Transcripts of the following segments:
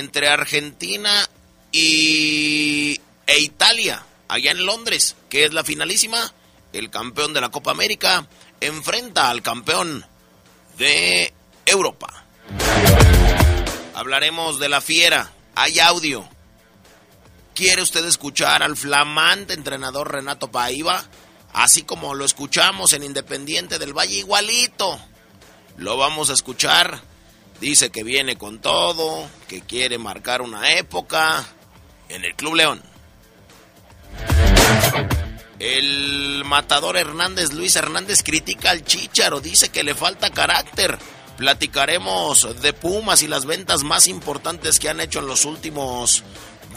Entre Argentina y e Italia, allá en Londres, que es la finalísima. El campeón de la Copa América enfrenta al campeón de Europa. Hablaremos de la fiera. Hay audio. ¿Quiere usted escuchar al flamante entrenador Renato Paiva? Así como lo escuchamos en Independiente del Valle, igualito. Lo vamos a escuchar Dice que viene con todo, que quiere marcar una época en el Club León. El matador Hernández, Luis Hernández, critica al Chicharo, dice que le falta carácter. Platicaremos de Pumas y las ventas más importantes que han hecho en los últimos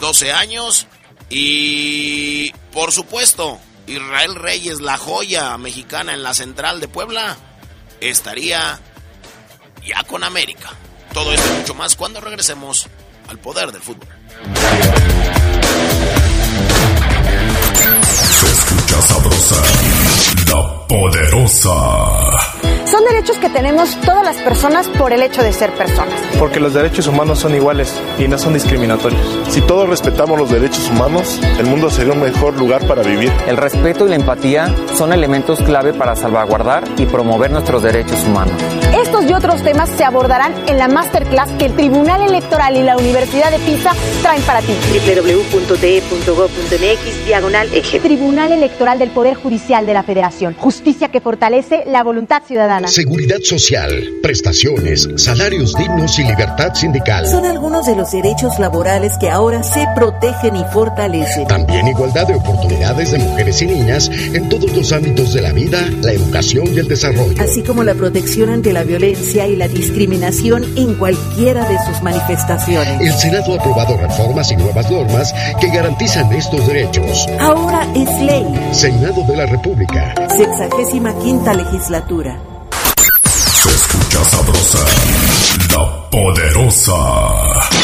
12 años. Y, por supuesto, Israel Reyes, la joya mexicana en la central de Puebla, estaría ya con América. Todo esto y mucho más cuando regresemos al poder del fútbol. Se escucha sabrosa, la poderosa. Son derechos que tenemos todas las personas por el hecho de ser personas. Porque los derechos humanos son iguales y no son discriminatorios. Si todos respetamos los derechos humanos, el mundo sería un mejor lugar para vivir. El respeto y la empatía son elementos clave para salvaguardar y promover nuestros derechos humanos. Estos y otros temas se abordarán en la masterclass que el Tribunal Electoral y la Universidad de Pisa traen para ti. www.te.gov.mx diagonal eje. Tribunal Electoral del Poder Judicial de la Federación. Justicia que fortalece la voluntad ciudadana. Seguridad social, prestaciones, salarios dignos y libertad sindical. Son algunos de los derechos laborales que ahora se protegen y fortalecen. También igualdad de oportunidades de mujeres y niñas en todos los ámbitos de la vida, la educación y el desarrollo. Así como la protección ante la violencia y la discriminación en cualquiera de sus manifestaciones. El Senado ha aprobado reformas y nuevas normas que garantizan estos derechos. Ahora es ley. Senado de la República. Sexagésima quinta legislatura escucha sabrosa, la poderosa.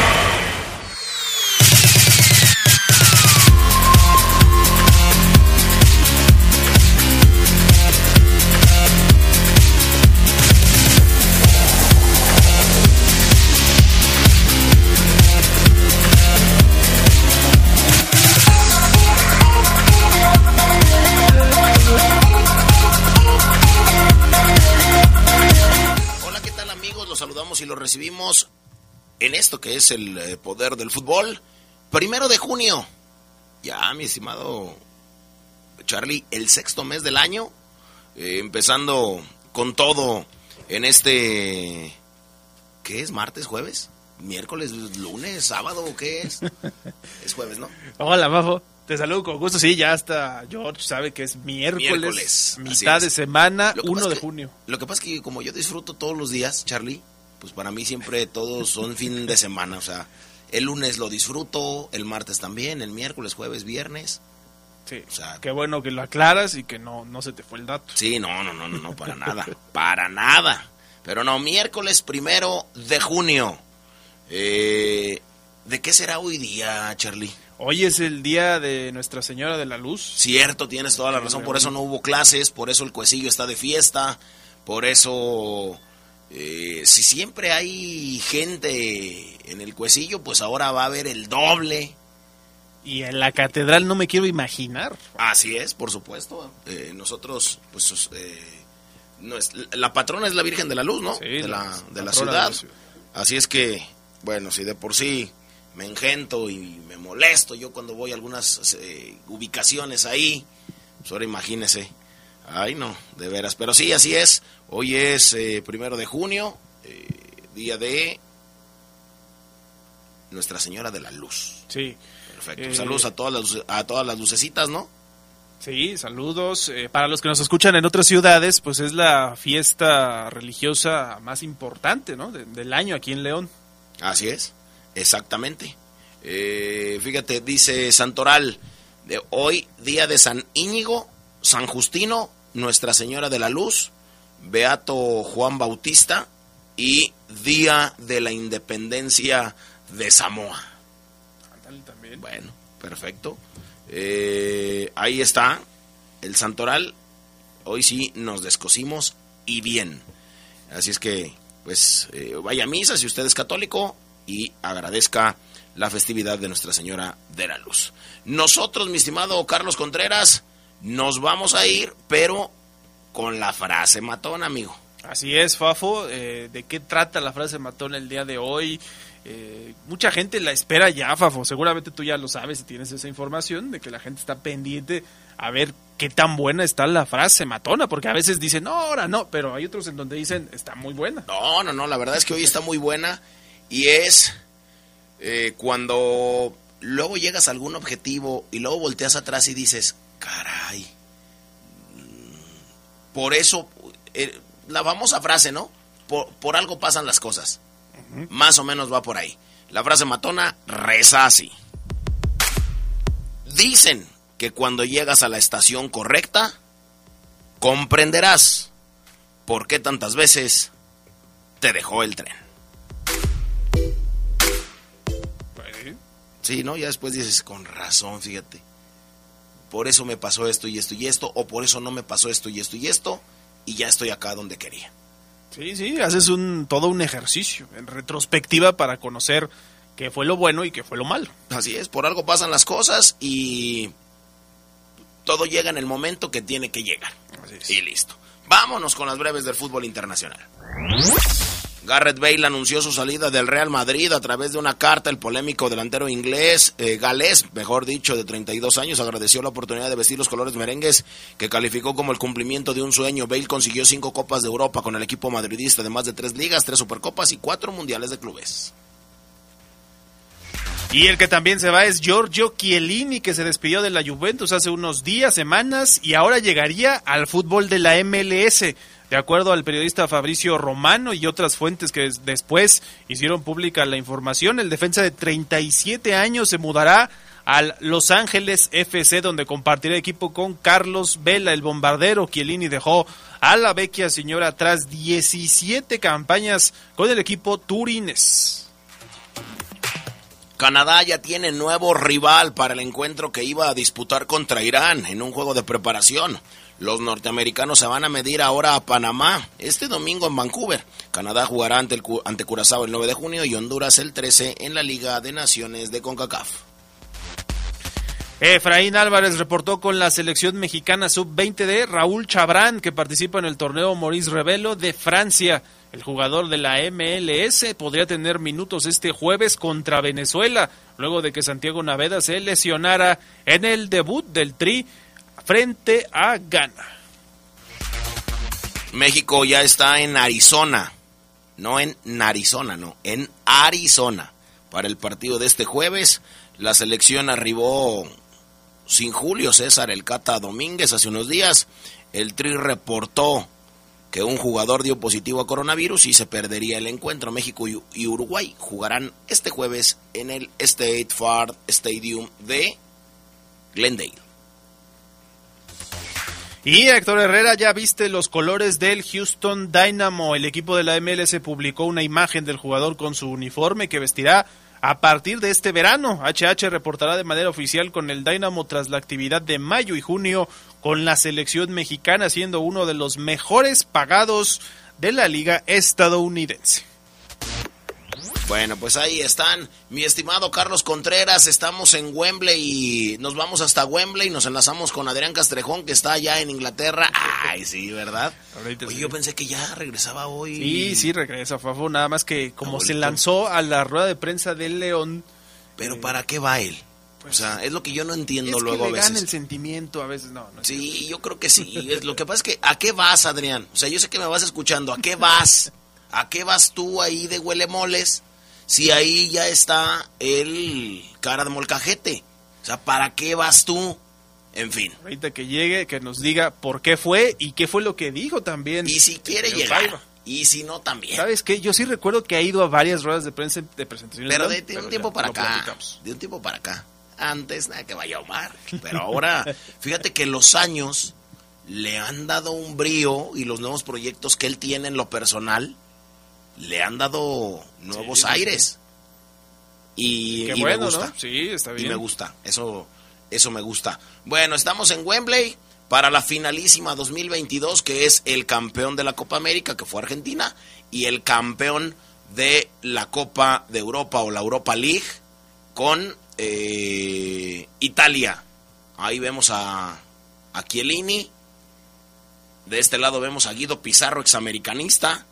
Recibimos en esto que es el eh, poder del fútbol. Primero de junio. Ya, mi estimado Charlie, el sexto mes del año. Eh, empezando con en este... ¿Qué es? ¿Martes, jueves? ¿Miércoles, lunes, sábado? ¿Qué es? es jueves, ¿no? Hola, Mafo. Te saludo con gusto. Sí, ya está. George sabe que es miércoles, mitad de semana, 1 de junio. Lo que pasa es que como yo disfruto todos los días, Charlie, pues para mí siempre todos son fin de semana, o sea, el lunes lo disfruto, el martes también, el miércoles, jueves, viernes. Sí, o sea, qué bueno que lo aclaras y que no, no se te fue el dato. Sí, no, no, no, no, no para nada, para nada. Pero no, miércoles primero de junio. Eh, ¿De qué será hoy día, Charlie? Hoy es el día de Nuestra Señora de la Luz. Cierto, tienes toda la razón. Por eso no hubo clases, por eso el cuecillo está de fiesta, por eso eh, si siempre hay gente en el cuecillo, pues ahora va a haber el doble. Y en la catedral no me quiero imaginar. Así es, por supuesto. Eh, nosotros, pues, eh, no es, la patrona es la Virgen de la Luz, ¿no? de la, de la ciudad. Así es que, bueno, si de por sí me engento y me molesto yo cuando voy a algunas eh, ubicaciones ahí. Pues ahora imagínese. Ay, no, de veras. Pero sí, así es. Hoy es eh, primero de junio, eh, día de Nuestra Señora de la Luz. Sí. Perfecto. Saludos a todas, las, a todas las lucecitas, ¿no? Sí, saludos. para los que nos escuchan en otras ciudades, pues es la fiesta religiosa más importante, ¿no? del año aquí en León. Así es. Exactamente. Eh, fíjate, dice Santoral, de hoy, día de San Íñigo, San Justino, Nuestra Señora de la Luz, Beato Juan Bautista y Día de la Independencia de Samoa. También. Bueno, perfecto. Eh, ahí está el Santoral. Hoy sí nos descosimos y bien. Así es que, pues, eh, vaya a misa si usted es católico y agradezca la festividad de Nuestra Señora de la Luz. Nosotros, mi estimado Carlos Contreras, nos vamos a ir, pero con la frase matón, amigo. Así es, Fafo. Eh, ¿De qué trata la frase matón el día de hoy? Eh, mucha gente la espera ya, Fafo. Seguramente tú ya lo sabes y tienes esa información de que la gente está pendiente a ver qué tan buena está la frase matona, porque a veces dicen, no, ahora no, pero hay otros en donde dicen, está muy buena. No, no, no, la verdad es que hoy está muy buena y es eh, cuando luego llegas a algún objetivo y luego volteas atrás y dices, caray, por eso, eh, la famosa frase, ¿no? Por, algo pasan las cosas. Más o menos va por ahí. La frase matona reza así. Dicen que cuando llegas a la estación correcta, comprenderás por qué tantas veces te dejó el tren. Sí, ¿no? Ya después dices, con razón, fíjate. Por eso me pasó esto y esto y esto, o por eso no me pasó esto y esto y esto, y ya estoy acá donde quería. Sí, sí, haces un, todo un ejercicio en retrospectiva para conocer qué fue lo bueno y qué fue lo malo. Así es, por algo pasan las cosas y todo llega en el momento que tiene que llegar. Y listo. Vámonos con las breves del fútbol internacional. Garrett Bale anunció su salida del Real Madrid a través de una carta. El polémico delantero inglés, eh, galés, mejor dicho, de 32 años, agradeció la oportunidad de vestir los colores merengues que calificó como el cumplimiento de un sueño. Bale consiguió cinco Copas de Europa con el equipo madridista, además de tres ligas, tres supercopas y cuatro mundiales de clubes. Y el que también se va es Giorgio Chiellini, que se despidió de la Juventus hace unos días, semanas, y ahora llegaría al fútbol de la MLS. De acuerdo al periodista Fabricio Romano y otras fuentes que después hicieron pública la información, el defensa de 37 años se mudará al Los Ángeles FC, donde compartirá equipo con Carlos Vela, el bombardero. Chiellini dejó a la vecchia señora tras 17 campañas con el equipo Turines. Canadá ya tiene nuevo rival para el encuentro que iba a disputar contra Irán en un juego de preparación. Los norteamericanos se van a medir ahora a Panamá este domingo en Vancouver. Canadá jugará ante, el, ante Curazao el 9 de junio y Honduras el 13 en la Liga de Naciones de CONCACAF. Efraín Álvarez reportó con la selección mexicana sub-20 de Raúl Chabrán, que participa en el torneo Maurice Revelo de Francia. El jugador de la MLS podría tener minutos este jueves contra Venezuela, luego de que Santiago Naveda se lesionara en el debut del Tri frente a Ghana. México ya está en Arizona, no en Arizona, no, en Arizona. Para el partido de este jueves, la selección arribó sin Julio César el Cata Domínguez hace unos días. El Tri reportó que un jugador dio positivo a coronavirus y se perdería el encuentro. México y Uruguay jugarán este jueves en el State Farm Stadium de Glendale. Y Héctor Herrera, ya viste los colores del Houston Dynamo. El equipo de la MLS publicó una imagen del jugador con su uniforme que vestirá a partir de este verano. HH reportará de manera oficial con el Dynamo tras la actividad de mayo y junio con la selección mexicana, siendo uno de los mejores pagados de la liga estadounidense. Bueno, pues ahí están, mi estimado Carlos Contreras, estamos en Wembley y nos vamos hasta Wembley y nos enlazamos con Adrián Castrejón que está allá en Inglaterra. Ay, sí, ¿verdad? Oye, yo pensé que ya regresaba hoy. Sí, sí, regresa, Fafo, nada más que como se lanzó a la rueda de prensa del León. Pero eh, ¿para qué va él? o sea, es lo que yo no entiendo es luego que le a veces. el sentimiento a veces, no. no sí, yo creo que sí. lo que pasa es que, ¿a qué vas, Adrián? O sea, yo sé que me vas escuchando. ¿A qué vas? ¿A qué vas tú ahí de huele moles? si ahí ya está el cara de molcajete? O sea, ¿para qué vas tú? En fin. Ahorita que llegue, que nos diga por qué fue y qué fue lo que dijo también. Y si quiere llegar. Y si no, también. ¿Sabes qué? Yo sí recuerdo que ha ido a varias ruedas de prensa de presentaciones. Pero de, un tiempo para acá. De un tiempo para acá. Antes, nada que vaya a Omar. Pero ahora, fíjate que los años le han dado un brío y los nuevos proyectos que él tiene en lo personal le han dado nuevos aires. Y, me gusta. Sí, está bien. Y me gusta. Eso, eso me gusta. Bueno, estamos en Wembley para la finalísima 2022, que es el campeón de la Copa América, que fue Argentina, y el campeón de la Copa de Europa o la Europa League con eh, Italia. Ahí vemos a, a Chiellini. De este lado vemos a Guido Pizarro, examericanista.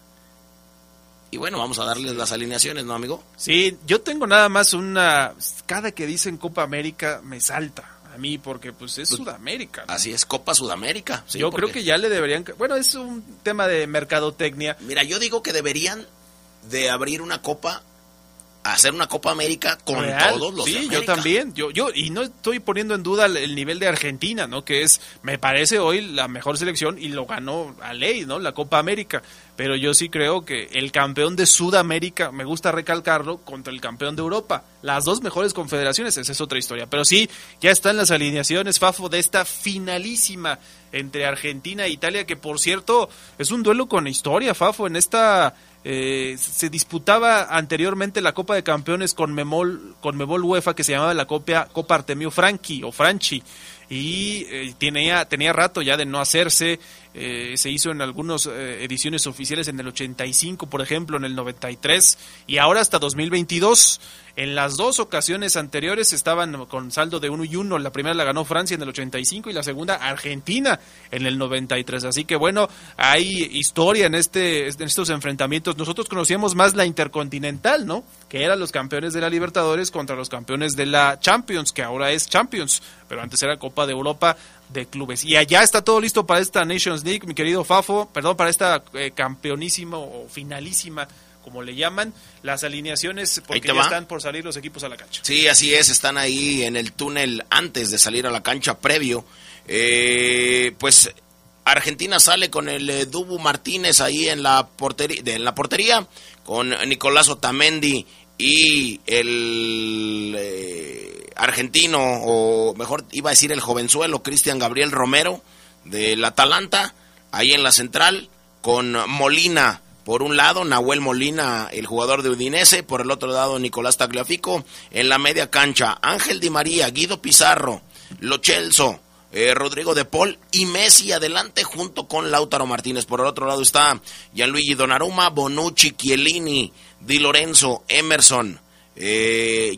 Y bueno, vamos a darles las alineaciones, ¿no, amigo? Sí, yo tengo nada más una... Cada que dicen Copa América me salta a mí porque pues es pues, Sudamérica. Así es, Copa Sudamérica. yo creo que ya le deberían... Bueno, es un tema de mercadotecnia. Mira, yo digo que deberían de abrir una copa hacer una Copa América con todos los Sí, yo también. Yo, yo, y no estoy poniendo en duda el nivel de Argentina, ¿no? Que es, me parece hoy la mejor selección y lo ganó a ley, ¿no? La Copa América. Pero yo sí creo que el campeón de Sudamérica, me gusta recalcarlo, contra el campeón de Europa. Las dos mejores confederaciones, esa es otra historia. Pero sí, ya están las alineaciones, Fafo, de esta finalísima entre Argentina e Italia, que por cierto es un duelo con historia, Fafo, en esta eh, se disputaba anteriormente la Copa de Campeones con Memol, con Memol UEFA que se llamaba la Copa, Copa Artemio Franchi o Franchi y eh, tenía, tenía rato ya de no hacerse, eh, se hizo en algunas eh, ediciones oficiales en el 85, por ejemplo, en el 93 y ahora hasta 2022. En las dos ocasiones anteriores estaban con saldo de 1 y 1. La primera la ganó Francia en el 85 y la segunda Argentina en el 93. Así que bueno, hay historia en, este, en estos enfrentamientos. Nosotros conocíamos más la Intercontinental, ¿no? Que eran los campeones de la Libertadores contra los campeones de la Champions, que ahora es Champions, pero antes era Copa de Europa de clubes. Y allá está todo listo para esta Nations League, mi querido Fafo, perdón, para esta eh, campeonísima o finalísima como le llaman, las alineaciones porque ya están por salir los equipos a la cancha. Sí, así es, están ahí en el túnel antes de salir a la cancha previo. Eh, pues Argentina sale con el eh, Dubu Martínez ahí en la portería, en la portería con Nicolás Otamendi y el argentino, o mejor iba a decir el jovenzuelo, Cristian Gabriel Romero, del Atalanta, ahí en la central, con Molina por un lado, Nahuel Molina, el jugador de Udinese, por el otro lado, Nicolás Tagliafico, en la media cancha, Ángel Di María, Guido Pizarro, Lochelso, eh, Rodrigo de Paul y Messi adelante junto con Lautaro Martínez. Por el otro lado está Gianluigi Donnarumma, Bonucci, Chiellini, Di Lorenzo, Emerson, eh,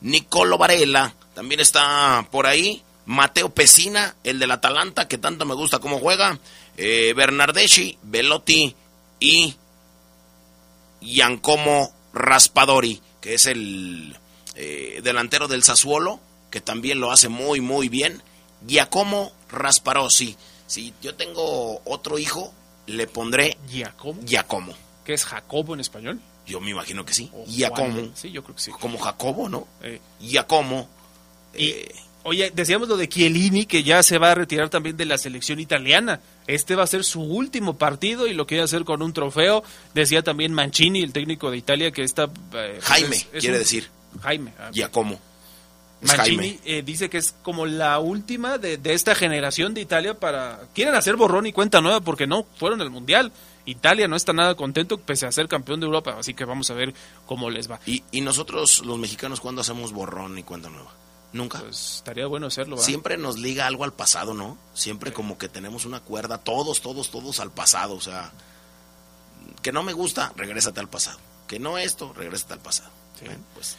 Nicolo Varela, también está por ahí. Mateo Pesina, el del Atalanta, que tanto me gusta cómo juega. Eh, Bernardeschi, Velotti y Giancomo Raspadori, que es el eh, delantero del Sassuolo, que también lo hace muy, muy bien. Giacomo Rasparosi. Si yo tengo otro hijo, le pondré Giacomo. Giacomo. ¿Qué es Jacobo en español? Yo me imagino que sí. Giacomo. Sí, yo creo que sí. Como Jacobo, ¿no? Eh. Y, eh, oye, decíamos lo de Chiellini, que ya se va a retirar también de la selección italiana. Este va a ser su último partido y lo quiere hacer con un trofeo. Decía también Mancini, el técnico de Italia, que está... Eh, Jaime, quiere decir. Jaime. Ah, Giacomo. Es Mancini eh, dice que es como la última de, de esta generación de Italia para... Quieren hacer borrón y cuenta nueva porque no fueron al Mundial. Italia no está nada contento pese a ser campeón de Europa, así que vamos a ver cómo les va. Y, y nosotros, los mexicanos, ¿cuándo hacemos borrón y cuenta nueva? Nunca. Pues estaría bueno hacerlo. Siempre nos liga algo al pasado, ¿no? Siempre como que tenemos una cuerda, todos, todos, todos al pasado. O sea, que no me gusta, regrésate al pasado. Que no esto, regrésate al pasado. Bueno, pues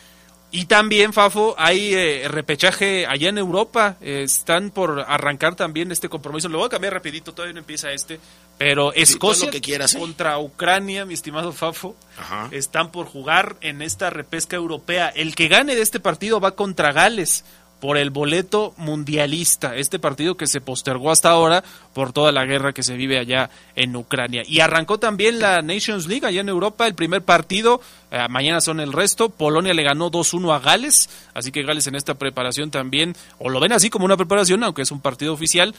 Y también, Fafo, hay eh, repechaje allá en Europa. Eh, están por arrancar también este compromiso. Lo voy a cambiar rapidito, todavía no empieza este. Pero Escocia lo que quieras, ¿eh? contra Ucrania, mi estimado Fafo, Ajá. están por jugar en esta repesca europea. El que gane de este partido va contra Gales por el boleto mundialista. Este partido que se postergó hasta ahora por toda la guerra que se vive allá en Ucrania. Y arrancó también la Nations League allá en Europa, el primer partido. Eh, mañana son el resto. Polonia le ganó 2-1 a Gales, así que Gales en esta preparación también, o lo ven así como una preparación, aunque es un partido oficial,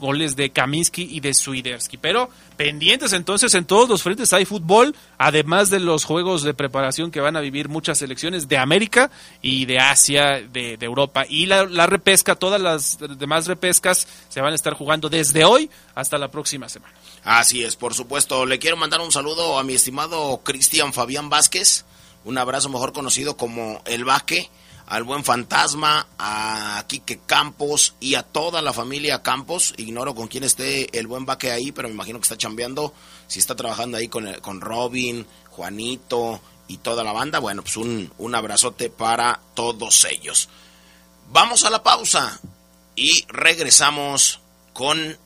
goles de Kaminski y de Swiderski. Pero pendientes entonces en todos los frentes hay fútbol, además de los juegos de preparación que van a vivir muchas selecciones de América y de Asia, de, de Europa. Y la, la repesca, todas las demás repescas se van a estar jugando desde hoy hasta la próxima semana. Así es, por supuesto. Le quiero mandar un saludo a mi estimado Cristian Fabián Vázquez, un abrazo mejor conocido como El Vaque, al buen Fantasma, a Quique Campos y a toda la familia Campos. Ignoro con quién esté el buen Vaque ahí, pero me imagino que está chambeando. Si está trabajando ahí con, con Robin, Juanito y toda la banda, bueno, pues un, un abrazote para todos ellos. Vamos a la pausa y regresamos con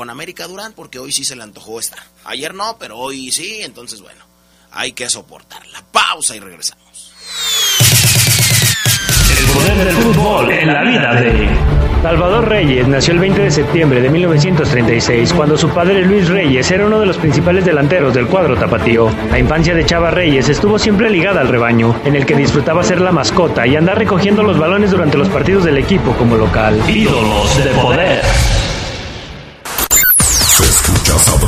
con América Durán porque hoy sí se le antojó estar. Ayer no, pero hoy sí, entonces bueno, hay que soportar la pausa y regresamos. El poder del fútbol en la vida de Salvador Reyes nació el 20 de septiembre de 1936, cuando su padre Luis Reyes era uno de los principales delanteros del cuadro tapatío. La infancia de Chava Reyes estuvo siempre ligada al rebaño, en el que disfrutaba ser la mascota y andar recogiendo los balones durante los partidos del equipo como local. Ídolos de poder.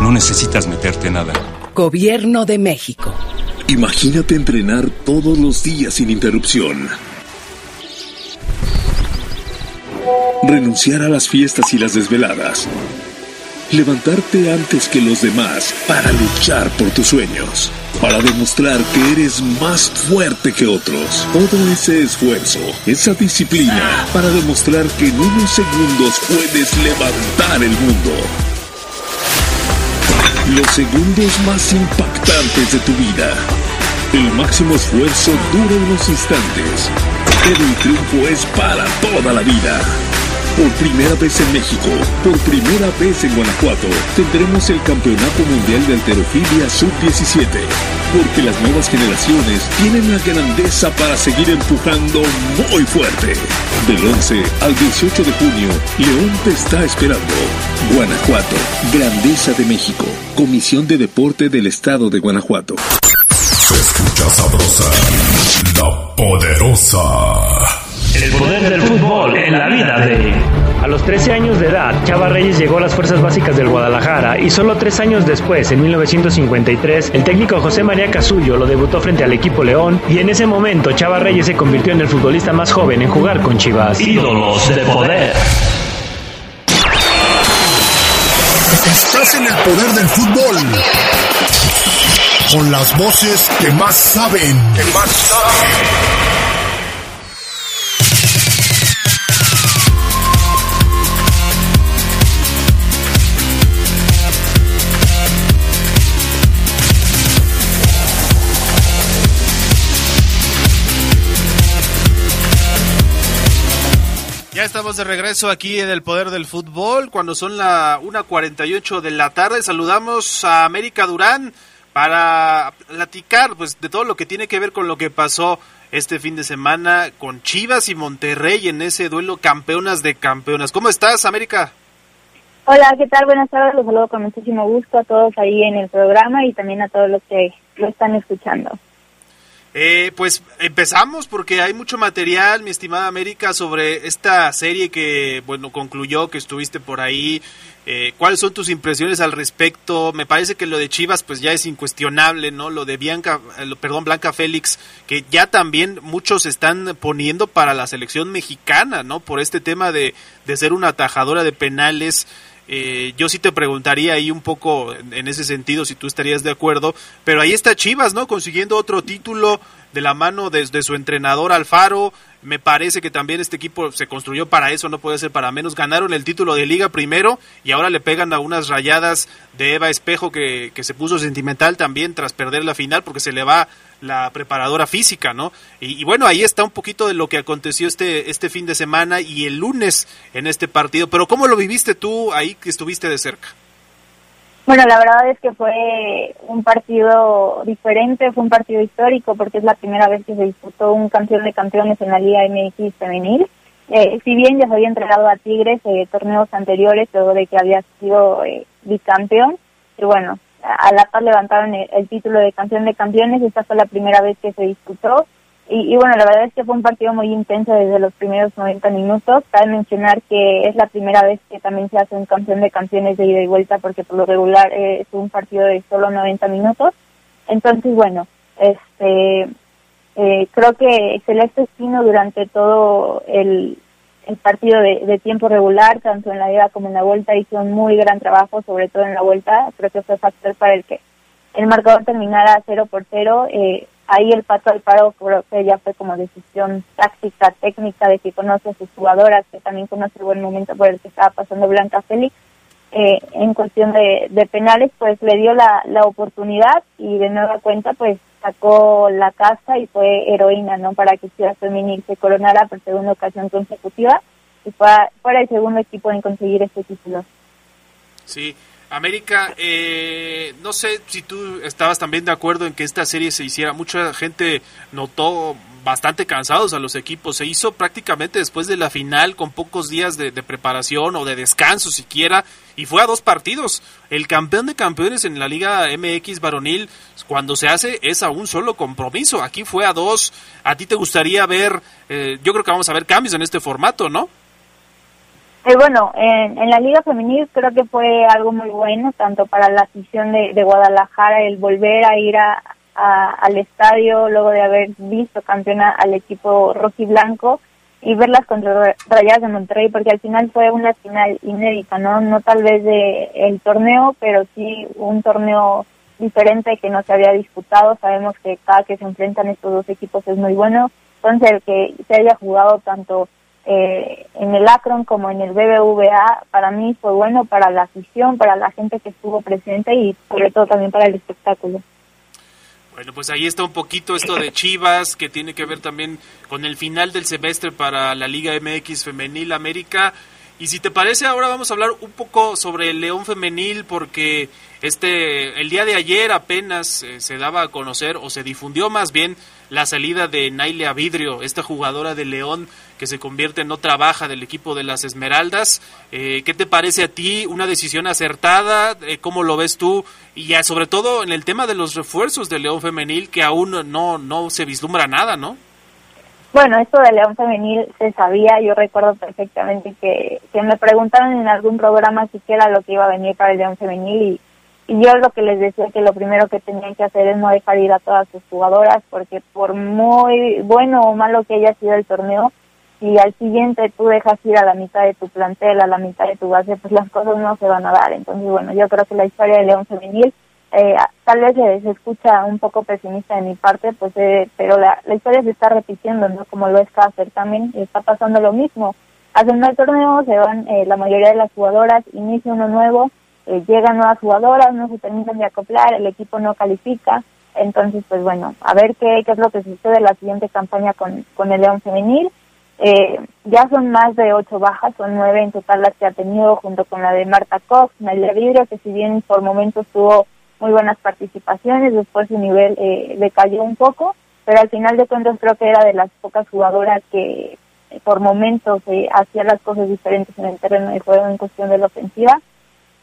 no necesitas meterte nada. Gobierno de México. Imagínate entrenar todos los días sin interrupción. Renunciar a las fiestas y las desveladas. Levantarte antes que los demás para luchar por tus sueños. Para demostrar que eres más fuerte que otros. Todo ese esfuerzo, esa disciplina, para demostrar que en unos segundos puedes levantar el mundo. Los segundos más impactantes de tu vida. El máximo esfuerzo dura unos instantes, pero el triunfo es para toda la vida. Por primera vez en México, por primera vez en Guanajuato, tendremos el Campeonato Mundial de Alterofilia Sub-17. Porque las nuevas generaciones tienen la grandeza para seguir empujando muy fuerte. Del 11 al 18 de junio, León te está esperando. Guanajuato, Grandeza de México. Comisión de Deporte del Estado de Guanajuato. Se escucha sabrosa, la poderosa. El poder del fútbol en la vida de... A los 13 años de edad, Chava Reyes llegó a las fuerzas básicas del Guadalajara y solo tres años después, en 1953, el técnico José María Casullo lo debutó frente al equipo León y en ese momento Chava Reyes se convirtió en el futbolista más joven en jugar con Chivas. Ídolos de poder. Estás en el poder del fútbol. Con las voces que más saben. Que más saben. Estamos de regreso aquí en el Poder del Fútbol, cuando son la 1.48 de la tarde. Saludamos a América Durán para platicar pues, de todo lo que tiene que ver con lo que pasó este fin de semana con Chivas y Monterrey en ese duelo campeonas de campeonas. ¿Cómo estás, América? Hola, ¿qué tal? Buenas tardes, los saludo con muchísimo gusto a todos ahí en el programa y también a todos los que lo están escuchando. Eh, pues empezamos porque hay mucho material, mi estimada América, sobre esta serie que, bueno, concluyó, que estuviste por ahí. Eh, ¿Cuáles son tus impresiones al respecto? Me parece que lo de Chivas, pues ya es incuestionable, ¿no? Lo de Bianca, eh, perdón, Blanca Félix, que ya también muchos están poniendo para la selección mexicana, ¿no? Por este tema de, de ser una atajadora de penales. Eh, yo sí te preguntaría ahí un poco en ese sentido si tú estarías de acuerdo, pero ahí está Chivas, ¿no? Consiguiendo otro título de la mano desde su entrenador Alfaro. Me parece que también este equipo se construyó para eso, no puede ser para menos. Ganaron el título de liga primero y ahora le pegan a unas rayadas de Eva Espejo que, que se puso sentimental también tras perder la final porque se le va la preparadora física, ¿no? Y, bueno, ahí está un poquito de lo que aconteció este, este fin de semana y el lunes en este partido. Pero ¿cómo lo viviste tú ahí que estuviste de cerca? Bueno, la verdad es que fue un partido diferente, fue un partido histórico porque es la primera vez que se disputó un campeón de campeones en la Liga MX femenil. Eh, si bien ya se había entregado a Tigres eh, torneos anteriores, luego de que había sido eh, bicampeón, y bueno, a la par levantaron el, título de campeón de campeones, esta fue la primera vez que se disputó. Y, bueno, la verdad es que fue un partido muy intenso desde los primeros 90 minutos. Cabe mencionar que es la primera vez que también se hace un campeón de campeones de ida y vuelta, porque por lo regular eh, es un partido de solo 90 minutos. Entonces, bueno, este eh, creo que Celeste Espino durante todo el, el partido de, tiempo regular, tanto en la ida como en la vuelta, hizo un muy gran trabajo, sobre todo en la vuelta. Creo que fue factor para el que el marcador terminara 0 por 0. Eh, ahí el paso al paro creo que ya fue como decisión táctica, técnica, de que conoce a sus jugadoras, que también conoce el buen momento por el que estaba pasando Blanca Félix. Eh, en cuestión de, de, penales, pues le dio la oportunidad y de nueva cuenta, pues sacó la casa y fue heroína, ¿no? Para que Ciudad Femenil se coronara por segunda ocasión consecutiva y fuera, fuera el segundo equipo en conseguir este título. Sí, América, eh, no sé si tú estabas también de acuerdo en que esta serie se hiciera. Mucha gente notó bastante cansados a los equipos. Se hizo prácticamente después de la final con pocos días de, preparación o de descanso siquiera y fue a dos partidos. El campeón de campeones en la Liga MX varonil cuando se hace es a un solo compromiso. Aquí fue a dos. ¿A ti te gustaría ver? Eh, yo creo que vamos a ver cambios en este formato, ¿no? Eh, bueno, en, la Liga Femenil creo que fue algo muy bueno, tanto para la afición de Guadalajara, el volver a ir a, al estadio luego de haber visto campeona al equipo rojiblanco y verlas contra Rayadas de Monterrey porque al final fue una final inédita, ¿no? No tal vez de el torneo, pero sí un torneo diferente que no se había disputado. Sabemos que cada que se enfrentan estos dos equipos es muy bueno. Entonces el que se haya jugado tanto eh, en el Akron como en el BBVA para mí fue bueno para la afición, para la gente que estuvo presente y sobre todo también para el espectáculo. Bueno, pues ahí está un poquito esto de Chivas, que tiene que ver también con el final del semestre para la Liga MX Femenil América. Y si te parece, ahora vamos a hablar un poco sobre el León Femenil, porque este, el día de ayer apenas eh, se daba a conocer, o se difundió más bien, la salida de Nailea Vidrio, esta jugadora de León que se convierte en otra baja del equipo de las Esmeraldas. Eh, ¿Qué te parece a ti? ¿Una decisión acertada? Eh, ¿Cómo lo ves tú? Y ya, sobre todo en el tema de los refuerzos de León Femenil, que aún no, no se vislumbra nada, ¿no? Bueno, esto de León Femenil se sabía, yo recuerdo perfectamente que, que me preguntaron en algún programa si era lo que iba a venir para el León Femenil y y yo lo que les decía que lo primero que tenían que hacer es no dejar ir a todas sus jugadoras, porque por muy bueno o malo que haya sido el torneo, si al siguiente tú dejas ir a la mitad de tu plantel, a la mitad de tu base, pues las cosas no se van a dar. Entonces, bueno, yo creo que la historia de León Femenil, eh, tal vez se, escucha un poco pesimista de mi parte, pues, eh, pero la, la historia se está repitiendo, ¿no? Como lo es cada certamen, está pasando lo mismo. Hacen el torneo, se van eh, la mayoría de las jugadoras, inicia uno nuevo, eh, llegan nuevas jugadoras, no se terminan de acoplar, el equipo no califica. Entonces, pues bueno, a ver qué, qué es lo que sucede en la siguiente campaña con, con el León Femenil. Eh, ya son más de ocho bajas, son nueve en total las que ha tenido, junto con la de Marta Cox, Nadia Vidrio, que si bien por momentos tuvo muy buenas participaciones, después su nivel eh, decayó un poco. pero al final de cuentas creo que era de las pocas jugadoras que eh, por momentos eh, hacía las cosas diferentes en el terreno de juego en cuestión de la ofensiva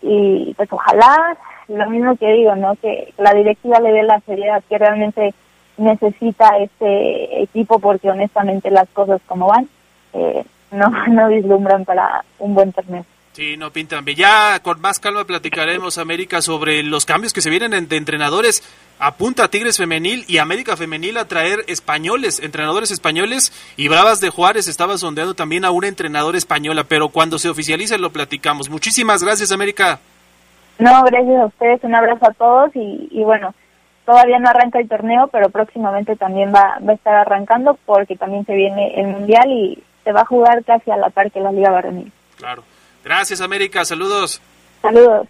y pues ojalá lo mismo que digo no que la directiva le dé la seriedad que realmente necesita este equipo porque honestamente las cosas como van eh, no no vislumbran para un buen torneo Sí, no pintan bien. Ya con más calma platicaremos, América, sobre los cambios que se vienen de entrenadores. Apunta a Tigres Femenil y América Femenil a traer españoles, entrenadores españoles. Y Bravas de Juárez estaba sondeando también a una entrenadora española. Pero cuando se oficialice lo platicamos. Muchísimas gracias, América. No, gracias a ustedes. Un abrazo a todos. Y, y bueno, todavía no arranca el torneo, pero próximamente también va, va a estar arrancando porque también se viene el Mundial y se va a jugar casi a la par que la Liga Varonil. Claro. Gracias, América. Saludos. Saludos.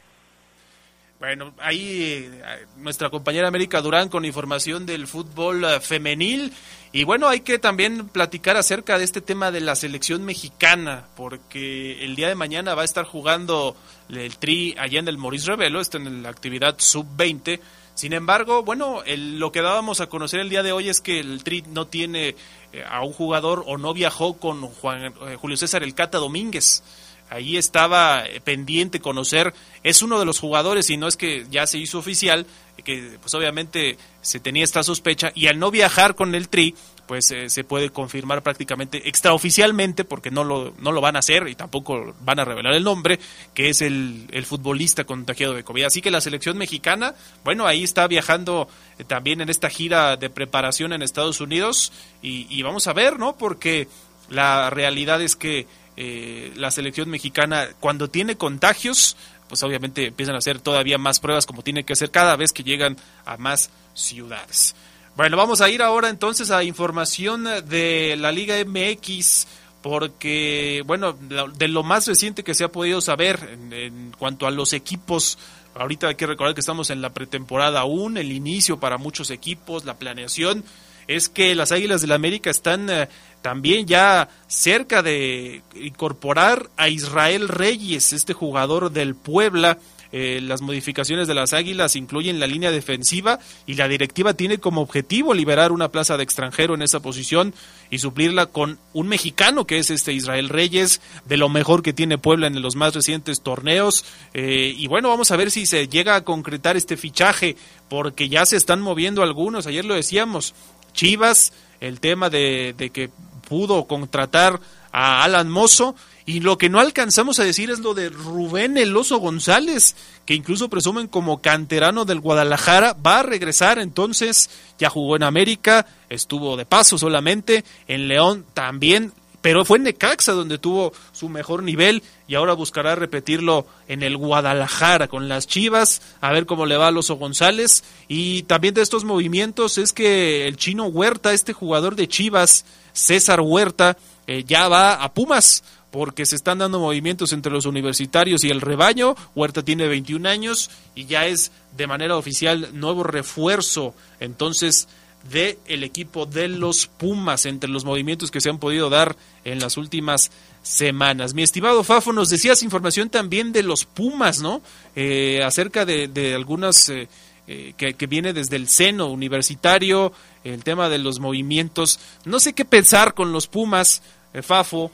Bueno, ahí eh, nuestra compañera América Durán con información del fútbol eh, femenil. Y bueno, hay que también platicar acerca de este tema de la selección mexicana, porque el día de mañana va a estar jugando el Tri allá en el Maurice Revelo, está en la actividad sub-20. Sin embargo, bueno, el, lo que dábamos a conocer el día de hoy es que el Tri no tiene eh, a un jugador o no viajó con Juan, Julio César El Cata Domínguez ahí estaba pendiente conocer, es uno de los jugadores y no es que ya se hizo oficial, que pues obviamente se tenía esta sospecha y al no viajar con el Tri, pues eh, se puede confirmar prácticamente extraoficialmente, porque no lo, no lo van a hacer y tampoco van a revelar el nombre, que es el, el futbolista contagiado de COVID. Así que la selección mexicana, bueno, ahí está viajando eh, también en esta gira de preparación en Estados Unidos y, y vamos a ver, ¿no? Porque la realidad es que eh, la selección mexicana cuando tiene contagios, pues obviamente empiezan a hacer todavía más pruebas como tiene que hacer cada vez que llegan a más ciudades. Bueno, vamos a ir ahora entonces a información de la Liga MX porque, bueno, de lo más reciente que se ha podido saber en, en cuanto a los equipos Ahorita hay que recordar que estamos en la pretemporada aún, el inicio para muchos equipos, la planeación es que las Águilas del América están eh, también ya cerca de incorporar a Israel Reyes, este jugador del Puebla. Eh, las modificaciones de las Águilas incluyen la línea defensiva y la directiva tiene como objetivo liberar una plaza de extranjero en esa posición y suplirla con un mexicano que es este Israel Reyes, de lo mejor que tiene Puebla en los más recientes torneos. Eh, y bueno, vamos a ver si se llega a concretar este fichaje, porque ya se están moviendo algunos, ayer lo decíamos, Chivas, el tema de, de que pudo contratar a Alan Mozo. Y lo que no alcanzamos a decir es lo de Rubén Eloso González, que incluso presumen como canterano del Guadalajara, va a regresar entonces, ya jugó en América, estuvo de paso solamente, en León también, pero fue en Necaxa donde tuvo su mejor nivel y ahora buscará repetirlo en el Guadalajara con las Chivas, a ver cómo le va a Loso González. Y también de estos movimientos es que el chino Huerta, este jugador de Chivas, César Huerta, eh, ya va a Pumas porque se están dando movimientos entre los universitarios y el rebaño. Huerta tiene 21 años y ya es de manera oficial nuevo refuerzo. Entonces, de el equipo de los Pumas entre los movimientos que se han podido dar en las últimas semanas. Mi estimado Fafo, nos decías información también de los Pumas, ¿no? Eh, acerca de, de algunas eh, eh, que, que, viene desde el seno universitario, el tema de los movimientos. No sé qué pensar con los Pumas, eh, Fafo.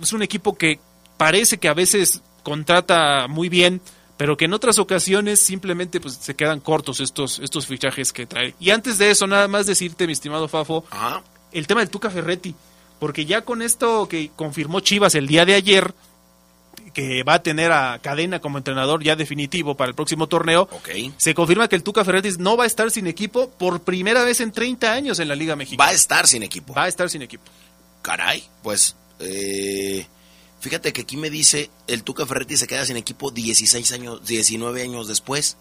Es un equipo que parece que a veces contrata muy bien, pero que en otras ocasiones simplemente pues se quedan cortos estos estos fichajes que trae. Y antes de eso, nada más decirte, mi estimado Fafo, Ajá. el tema del Tuca Ferretti, porque ya con esto que confirmó Chivas el día de ayer, que va a tener a Cadena como entrenador ya definitivo para el próximo torneo, okay. se confirma que el Tuca Ferretti no va a estar sin equipo por primera vez en 30 años en la Liga Mexicana. Va a estar sin equipo. Va a estar sin equipo. Caray, pues eh, Fíjate que aquí me dice el Tuca Ferretti se queda sin equipo 16 años, 19 años después.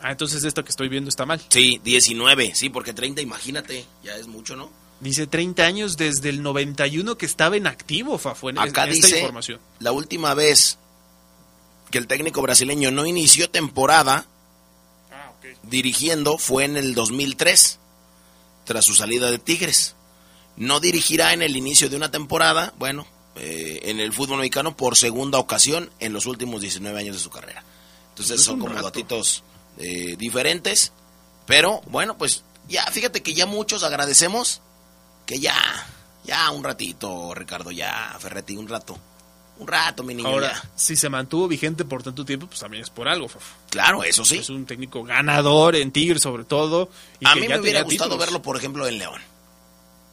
Ah, entonces esto que estoy viendo está mal. Sí, 19, sí, porque 30, imagínate, ya es mucho, ¿no? Dice 30 años desde el 91 que estaba en activo, Fafo, en, Acá en dice, esta información. La última vez que el técnico brasileño no inició temporada ah, okay. dirigiendo fue en el 2003, tras su salida de Tigres. No dirigirá en el inicio de una temporada, bueno, eh, en el fútbol mexicano por segunda ocasión en los últimos 19 años de su carrera. Entonces son como rato. datitos eh, diferentes, pero bueno, pues ya, fíjate que ya muchos agradecemos que ya, ya un ratito, Ricardo, ya, Ferretti, un rato. Un rato, mi niño. Ahora, ya. si se mantuvo vigente por tanto tiempo, pues también es por algo. Claro, eso sí. Es un técnico ganador en Tigres, sobre todo. y A que mí ya me hubiera gustado títulos. verlo, por ejemplo, en León.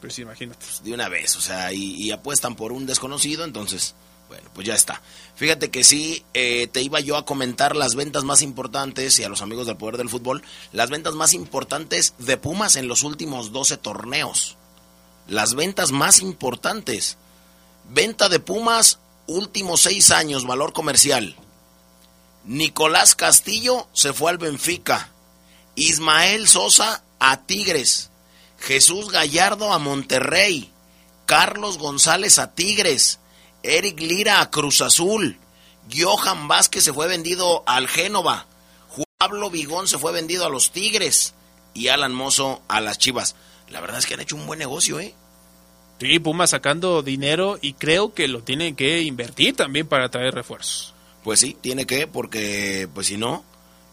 Pues imagínate. de una vez, o sea, y, apuestan por un desconocido, entonces, bueno, pues ya está. Fíjate que sí, eh, te iba yo a comentar las ventas más importantes, y a los amigos del Poder del Fútbol, las ventas más importantes de Pumas en los últimos 12 torneos. Las ventas más importantes. Venta de Pumas, últimos seis años, valor comercial. Nicolás Castillo se fue al Benfica. Ismael Sosa a Tigres. Jesús Gallardo a Monterrey, Carlos González a Tigres, Eric Lira a Cruz Azul, Johan Vázquez se fue vendido al Génova, Pablo Vigón se fue vendido a los Tigres y Alan Mozo a las Chivas. La verdad es que han hecho un buen negocio, ¿eh? Sí, Pumas sacando dinero y creo que lo tienen que invertir también para traer refuerzos. Pues sí, tiene que, porque pues si no,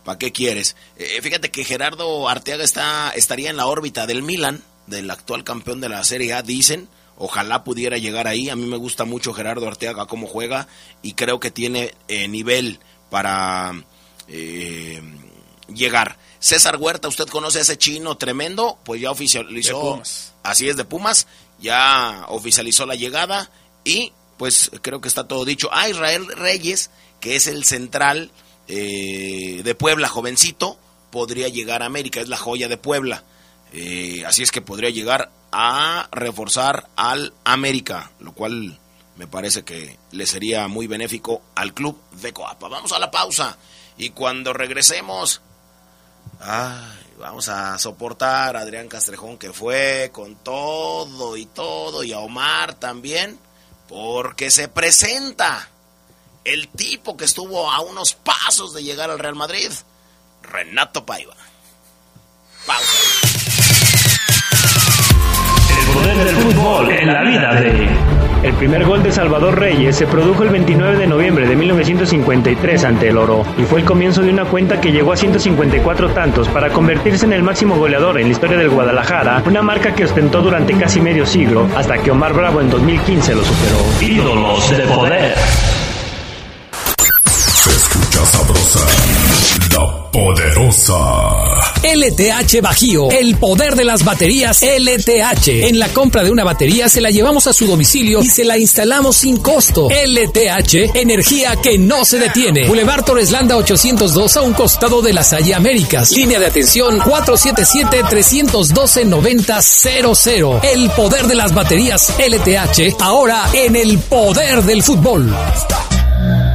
¿para qué quieres? Eh, fíjate que Gerardo Arteaga está, estaría en la órbita del Milan, del actual campeón de la Serie A, dicen. Ojalá pudiera llegar ahí. A mí me gusta mucho Gerardo Arteaga cómo juega y creo que tiene eh, nivel para eh, llegar. César Huerta, ¿usted conoce a ese chino tremendo? Pues ya oficializó. Pumas. Así es, de Pumas. Ya oficializó la llegada y pues creo que está todo dicho. Ah, Israel Reyes, que es el central eh, de Puebla, jovencito, podría llegar a América, es la joya de Puebla. Eh, así es que podría llegar a reforzar al América, lo cual me parece que le sería muy benéfico al club de Coapa. Vamos a la pausa y cuando regresemos, vamos a soportar a Adrián Castrejón que fue con todo y todo y a Omar también, porque se presenta el tipo que estuvo a unos pasos de llegar al Real Madrid, Renato Paiva. Pausa. El poder del fútbol en la vida de... El primer gol de Salvador Reyes se produjo el 29 de noviembre de 1953 ante el Oro y fue el comienzo de una cuenta que llegó a 154 tantos para convertirse en el máximo goleador en la historia del Guadalajara, una marca que ostentó durante casi medio siglo hasta que Omar Bravo en 2015 lo superó. Ídolos de poder. Poderosa. LTH Bajío, el poder de las baterías LTH. En la compra de una batería se la llevamos a su domicilio y se la instalamos sin costo. LTH, energía que no se detiene. Boulevard Torres Landa 802 a un costado de la Salle Américas. Línea de atención 477-312-9000. El poder de las baterías LTH, ahora en el poder del fútbol.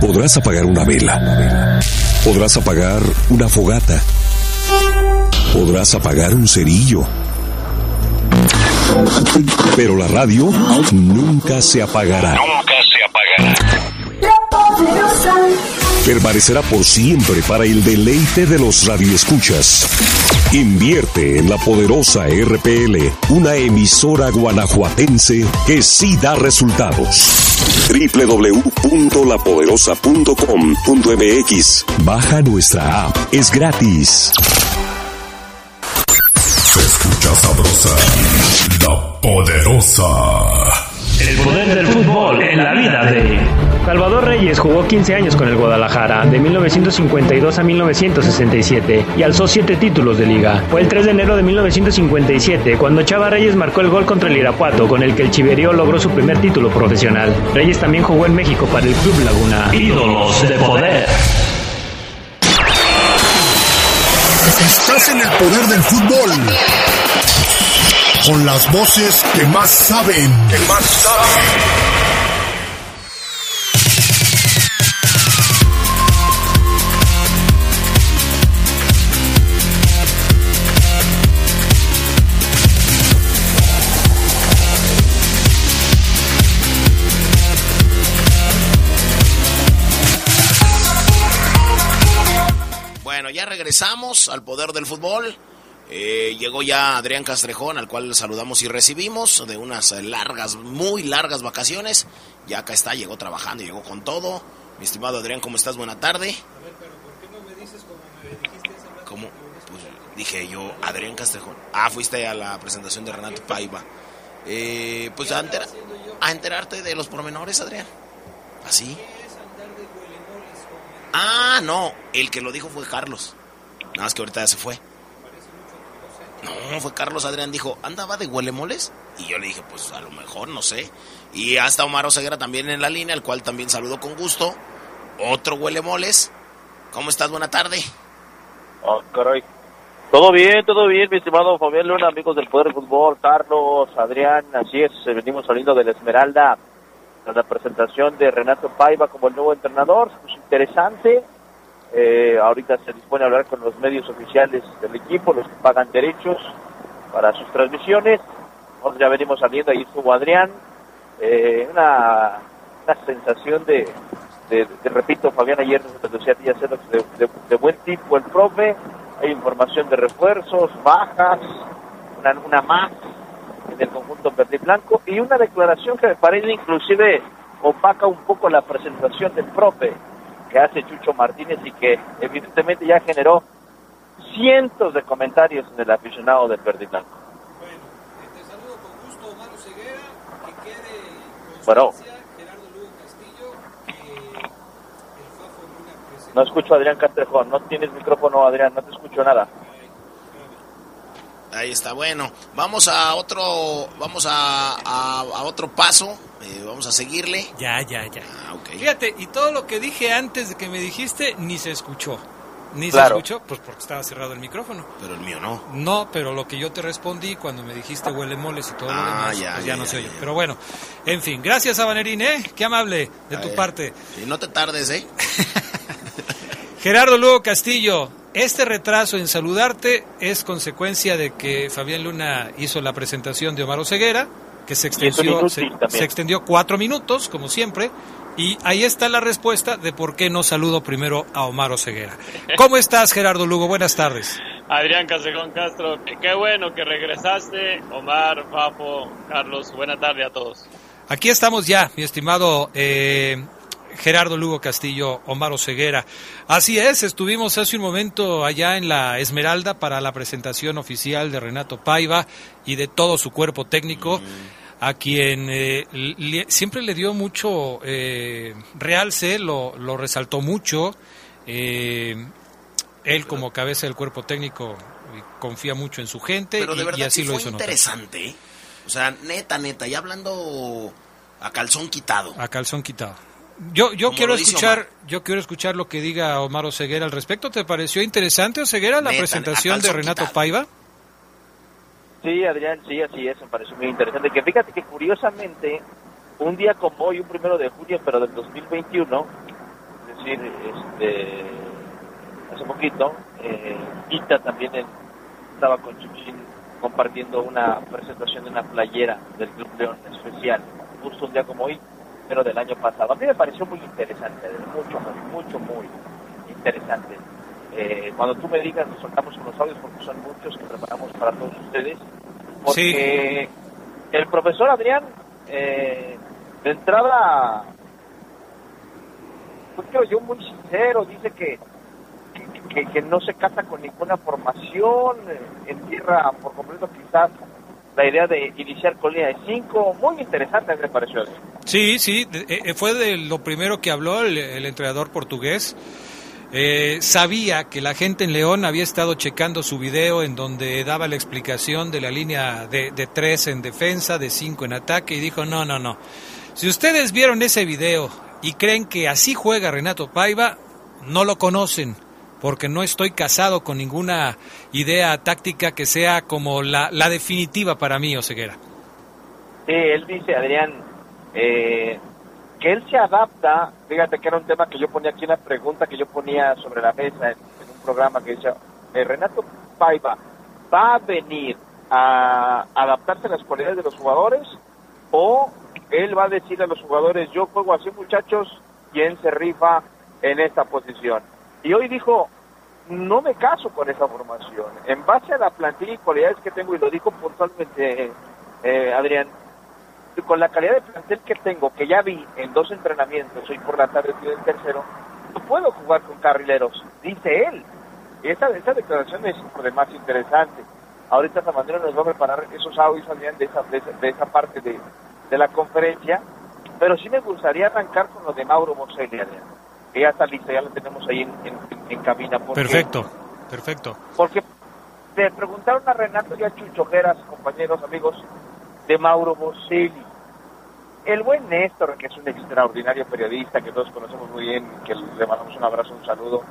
Podrás apagar una vela. Podrás apagar una fogata. Podrás apagar un cerillo. Pero la radio nunca se apagará. Nunca se apagará. Permanecerá por siempre para el deleite de los radioescuchas. Invierte en la poderosa RPL, una emisora guanajuatense que sí da resultados. www.lapoderosa.com.mx Baja nuestra app, es gratis. Se escucha sabrosa, la poderosa. El poder del fútbol en la vida de... Salvador Reyes jugó 15 años con el Guadalajara, de 1952 a 1967, y alzó 7 títulos de liga. Fue el 3 de enero de 1957 cuando Chava Reyes marcó el gol contra el Irapuato, con el que el Chiverío logró su primer título profesional. Reyes también jugó en México para el Club Laguna. Ídolos de poder. Estás en el poder del fútbol. Con las voces que más saben. Que más saben. Bueno, ya regresamos al poder del fútbol. Eh, llegó ya Adrián Castrejón, al cual saludamos y recibimos de unas largas, muy largas vacaciones. Ya acá está, llegó trabajando, llegó con todo. Mi estimado Adrián, ¿cómo estás? Buena tarde. ¿Cómo? Pues, Dije yo, Adrián Castrejón. Ah, fuiste a la presentación de Renato Paiva. Eh, pues a, entera- a enterarte de los pormenores, Adrián. ¿Así? Ah, no, el que lo dijo fue Carlos. Nada más que ahorita ya se fue. No, fue Carlos Adrián, dijo, ¿andaba de huelemoles? Y yo le dije, pues a lo mejor, no sé. Y hasta Omar Oseguera también en la línea, al cual también saludo con gusto. Otro huelemoles. ¿Cómo estás? Buena tarde. Oh, caray. Todo bien, todo bien, mi estimado Fabián Luna, amigos del Poder Fútbol, Carlos, Adrián, así es, eh, venimos saliendo de la Esmeralda a la presentación de Renato Paiva como el nuevo entrenador, pues interesante, eh, ahorita se dispone a hablar con los medios oficiales del equipo, los que pagan derechos para sus transmisiones, nosotros ya venimos saliendo, ahí estuvo Adrián, eh, una, una sensación de, de, repito, Fabián ayer nos decía de, de buen tipo el profe, hay información de refuerzos, bajas, una, una más en el conjunto verde y blanco. Y una declaración que me parece inclusive opaca un poco la presentación del profe que hace Chucho Martínez y que evidentemente ya generó cientos de comentarios en el aficionado del verde blanco. Bueno, no escucho a Adrián Castrejón, no tienes micrófono Adrián, no te escucho nada. Ahí está, bueno, vamos a otro, vamos a, a, a otro paso, eh, vamos a seguirle. Ya, ya, ya. Ah, ok. Fíjate, y todo lo que dije antes de que me dijiste, ni se escuchó. Ni Claro. se escuchó, pues porque estaba cerrado el micrófono. Pero el mío no. No, pero lo que yo te respondí cuando me dijiste huele moles y todo lo Ah, demás, ya, pues ya, ya, no ya, se oye. Pero bueno, en fin, gracias a Vanerín, ¿eh? Qué amable de tu parte. Y no te tardes, ¿eh? Gerardo Lugo Castillo, este retraso en saludarte es consecuencia de que Fabián Luna hizo la presentación de Omar Ceguera, que se extendió, se, extendió cuatro minutos, como siempre, y ahí está la respuesta de por qué no saludo primero a Omar Ceguera. ¿Cómo estás, Gerardo Lugo? Buenas tardes. Adrián Casejón Castro, qué- qué bueno que regresaste. Omar, Papo, Carlos, buena tarde a todos. Aquí estamos ya, mi estimado eh, Gerardo Lugo Castillo, Omar Ceguera. Así es, estuvimos hace un momento allá en la Esmeralda para la presentación oficial de Renato Paiva y de todo su cuerpo técnico, a quien eh, le- siempre le dio mucho eh, realce, lo, lo resaltó mucho. eh, él como cabeza del cuerpo técnico eh, confía mucho en su gente Pero de y- y, verdad así sí lo fue hizo interesante, ¿eh? O sea, neta, neta, ya hablando a calzón quitado. A calzón quitado. Yo, yo quiero escuchar, yo quiero escuchar lo que diga Omar Oseguera al respecto. ¿Te pareció interesante Oseguera la Neta, presentación de Renato quitado. Paiva? Sí, Adrián, sí, así es, me pareció muy interesante. Que fíjate que curiosamente, un día como hoy, un primero de junio, pero del 2021, es decir, este, hace poquito, eh, Ita también en- estaba con Chuchín compartiendo una presentación de una playera del Club León especial, justo un día como hoy, pero del año pasado. A mí me pareció muy interesante, mucho, muy, mucho, muy interesante. Eh, cuando tú me digas, nos soltamos con los audios porque son muchos que preparamos para todos ustedes. Porque el profesor Adrián, eh, de entrada, pues creo yo muy sincero, dice que, que, que- que no se casa con ninguna formación, eh, entierra por completo quizás la idea de iniciar con línea de 5, muy interesante me pareció. Sí, sí, de- eh, fue de lo primero que habló el, entrenador portugués. Eh, sabía que la gente en León había estado checando su video en donde daba la explicación de la línea de, de tres en defensa, de cinco en ataque, y dijo, no, no, no. Si ustedes vieron ese video y creen que así juega Renato Paiva, no lo conocen, porque no estoy casado con ninguna idea táctica que sea como la, la definitiva para mí, Oseguera. Sí, él dice, Adrián, eh, que él se adapta, fíjate que era un tema que yo ponía aquí, una pregunta que yo ponía sobre la mesa en, un programa que decía, eh, Renato Paiva, ¿va a venir a adaptarse a las cualidades de los jugadores o él va a decir a los jugadores, yo juego así muchachos, ¿quién se rifa en esta posición? Y hoy dijo, no me caso con esa formación. En base a la plantilla y cualidades que tengo, y lo dijo puntualmente eh, Adrián, con la calidad de plantel que tengo, que ya vi en dos entrenamientos, hoy por la tarde estoy en tercero, no puedo jugar con carrileros, dice él. esa, esa declaración es por demás interesante. Ahorita Samanero nos va a preparar esos audios, Adrián, de esa, de esa, de esa parte de, de la conferencia, pero sí me gustaría arrancar con lo de Mauro Boselli, Adrián, que ya está listo, ya lo tenemos ahí en, en, en cabina. Porque, Perfecto, perfecto. Porque te preguntaron a Renato y a Chucho Geras, compañeros, amigos, de Mauro Boselli. El buen Néstor, que es un extraordinario periodista que todos conocemos muy bien, que le mandamos un abrazo, un saludo,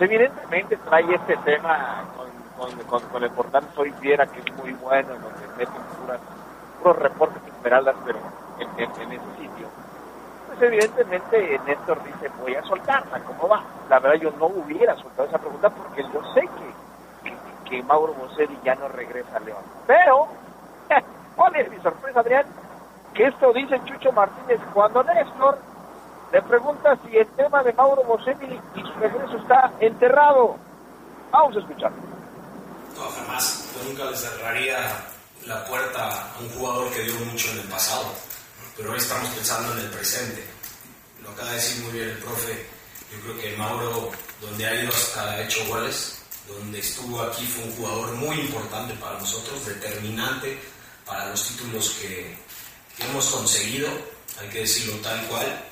evidentemente trae este tema con, con, con, con el portal Soy Fiera, que es muy bueno, en donde meten puras, puros reportes esmeraldas, pero en, en, en ese sitio. Evidentemente Néstor dice, voy a soltarla, ¿cómo va? La verdad yo no hubiera soltado esa pregunta porque yo sé que, que, Mauro Boselli ya no regresa a León. Pero, ¿cuál es mi sorpresa, Adrián? Que esto dice Chucho Martínez cuando Néstor le pregunta si el tema de Mauro Boselli y su regreso está enterrado. Vamos a escuchar. No, jamás. Yo nunca le cerraría la puerta a un jugador que dio mucho en el pasado. Pero hoy estamos pensando en el presente. Lo acaba de decir muy bien el profe. Yo creo que Mauro, donde ha ido hasta ha hecho goles, donde estuvo aquí fue un jugador muy importante para nosotros, determinante para los títulos que, que hemos conseguido. Hay que decirlo tal cual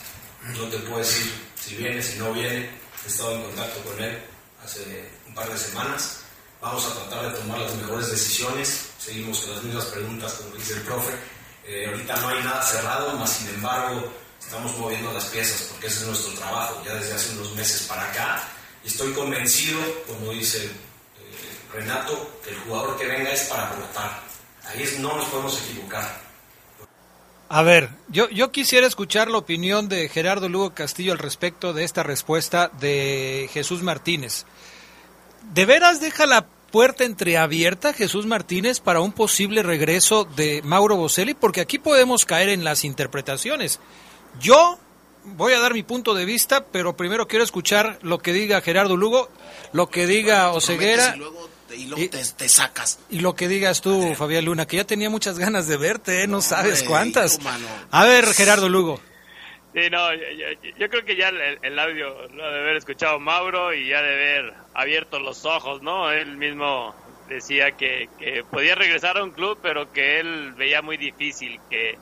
no te puedo decir si viene, si no viene. He estado en contacto con él hace un par de semanas. Vamos a tratar de tomar las mejores decisiones. Seguimos con las mismas preguntas, como dice el profe. Eh, ahorita no hay nada cerrado, más sin embargo, estamos moviendo las piezas porque ese es nuestro trabajo ya desde hace unos meses para acá. Estoy convencido, como dice eh, Renato, que el jugador que venga es para aportar. Ahí es, no nos podemos equivocar. A ver, yo, yo quisiera escuchar la opinión de Gerardo Lugo Castillo al respecto de esta respuesta de Jesús Martínez. ¿De veras deja la puerta entreabierta Jesús Martínez para un posible regreso de Mauro Boselli? Porque aquí podemos caer en las interpretaciones. Yo voy a dar mi punto de vista, pero primero quiero escuchar lo que diga Gerardo Lugo, lo que diga Oseguera. Y luego, te, y luego te, te, sacas. Y lo que digas tú, Fabián Luna, que ya tenía muchas ganas de verte, ¿eh? no, No, sabes cuántas. A ver, Gerardo Lugo. Sí, no, yo, yo- creo que ya el, audio lo ha de haber escuchado Mauro y ya de haber abierto los ojos, ¿no? Él mismo decía que, que podía regresar a un club, pero que él veía muy difícil que,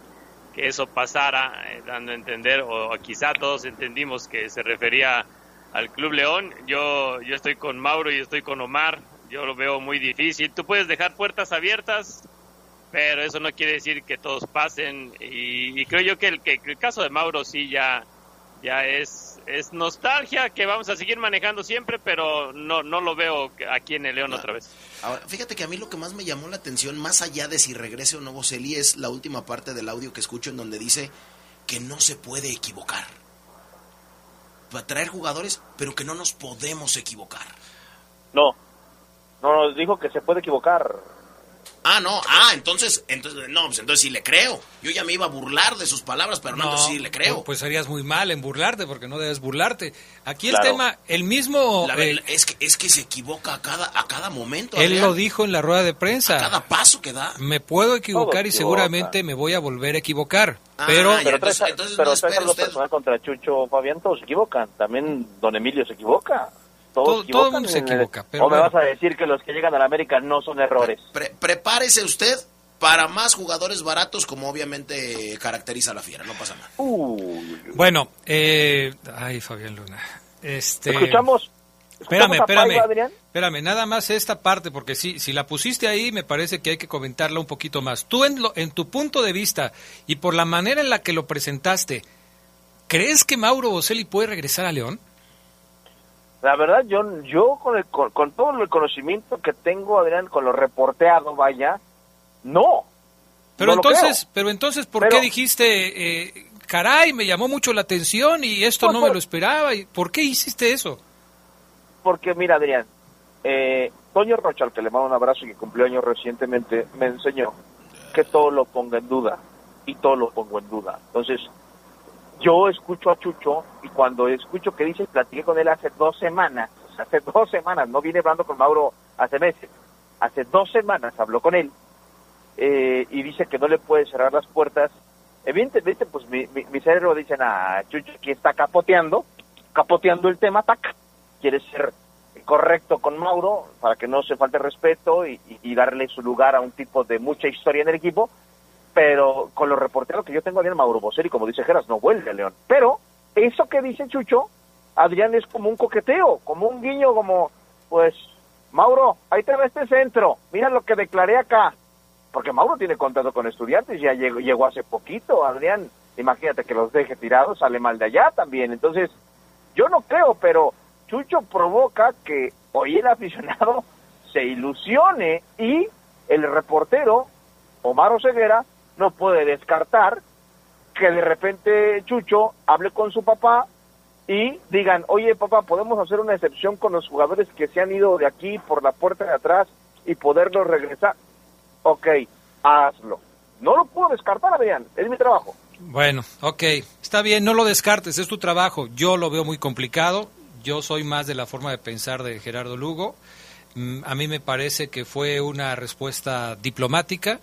que eso pasara, eh, dando a entender, o quizá todos entendimos que se refería al Club León. Yo, yo estoy con Mauro y estoy con Omar, yo lo veo muy difícil. Tú puedes dejar puertas abiertas, pero eso no quiere decir que todos pasen y, y creo yo que el, que el caso de Mauro sí ya ya es es nostalgia que vamos a seguir manejando siempre pero no no lo veo aquí en el León otra vez Ahora, fíjate que a mí lo que más me llamó la atención, más allá de si regrese o no Boselli, es la última parte del audio que escucho en donde dice que no se puede equivocar. Va a traer jugadores, pero que no nos podemos equivocar. No, no, nos dijo que se puede equivocar. Ah, no, ah, entonces, entonces, no, pues entonces sí le creo. Yo ya me iba a burlar de sus palabras, pero no, entonces sí le creo. Pues harías muy mal en burlarte, porque no debes burlarte. Aquí el Claro. tema, el mismo, La eh, es que es que se equivoca a cada a cada momento. él Adrián. lo dijo en la rueda de prensa. cada paso que da. Me puedo equivocar y seguramente me voy a volver a equivocar. Ah, pero pero entonces- entonces pero no espera usted. personal contra Chucho, Fabián, todos se equivocan. También Don Emilio se equivoca. Todos Todo- equivocan mundo se el- equivoca, pero o me bueno. vas a decir que los que llegan a la América no son errores. Pre- prepárese usted para más jugadores baratos, como obviamente caracteriza a la fiera, no pasa nada. bueno, eh, ay Fabián Luna, este, Escuchamos. Espérame, espérame, Paiva, espérame, nada más esta parte, porque si, si la pusiste ahí, me parece que hay que comentarla un poquito más. Tú, en, lo- en tu punto de vista y por la manera en la que lo presentaste, ¿crees que Mauro Boselli puede regresar a León? La verdad, yo, yo con, el, con, con todo el conocimiento que tengo, Adrián, con lo reporteado, vaya, no. Pero No entonces, pero entonces, ¿por Pero- qué dijiste, eh, caray, me llamó mucho la atención y esto Pues no me lo esperaba? y ¿Por qué hiciste eso? Porque mira, Adrián, eh, Toño Rocha, al que le mando un abrazo y que cumplió años recientemente, me enseñó que todo lo ponga en duda. Y todo lo pongo en duda. Entonces, yo escucho a Chucho y cuando escucho que dice, platiqué con él hace dos semanas, hace dos semanas, no viene hablando con Mauro hace meses, hace dos semanas habló con él eh, y dice que no le puede cerrar las puertas. Evidentemente, pues mi, mi, mi cerebro dice, ah, Chucho aquí está capoteando, capoteando el tema, tac, quiere ser correcto con Mauro para que no se falte respeto y darle su lugar a un tipo de mucha historia en el equipo, pero con los reporteros que yo tengo Adrián Mauro Boselli, como dice Geras, no vuelve León. Pero eso que dice Chucho, Adrián es como un coqueteo, como un guiño, como, pues, Mauro, ahí te va este centro, mira lo que declaré acá. Porque Mauro tiene contrato con estudiantes, ya llegó, llegó hace poquito, Adrián, imagínate que los deje tirados, sale mal de allá también. Entonces, yo no creo, pero Chucho provoca que hoy el aficionado se ilusione y el reportero, Omar Oseguera, no puede descartar que de repente Chucho hable con su papá y digan, oye papá, podemos hacer una excepción con los jugadores que se han ido de aquí por la puerta de atrás y poderlos regresar. Ok, hazlo. No lo puedo descartar, Adrián, es mi trabajo. Bueno, ok, está bien, no lo descartes, es tu trabajo. Yo lo veo muy complicado. Yo soy más de la forma de pensar de Gerardo Lugo. Mm, A mí me parece que fue una respuesta diplomática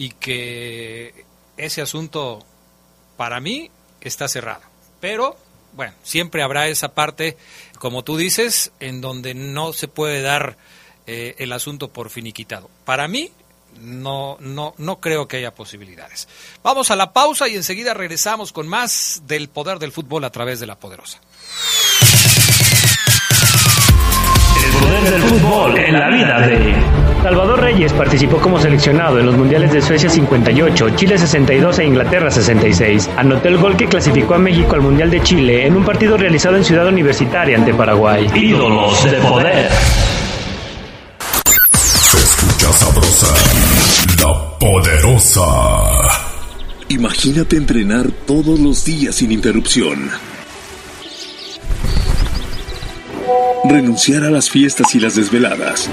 y que ese asunto, para mí, está cerrado. Pero, bueno, siempre habrá esa parte, como tú dices, en donde no se puede dar eh, el asunto por finiquitado. Para mí, no, no, no creo que haya posibilidades. Vamos a la pausa y enseguida regresamos con más del poder del fútbol a través de la poderosa. El poder del fútbol en la vida de Salvador Reyes participó como seleccionado en los mundiales de Suecia 58, Chile 62 e Inglaterra 66. Anotó el gol que clasificó a México al Mundial de Chile en un partido realizado en Ciudad Universitaria ante Paraguay. Ídolos de poder. Se escucha sabrosa, la poderosa. Imagínate entrenar todos los días sin interrupción. Renunciar a las fiestas y las desveladas.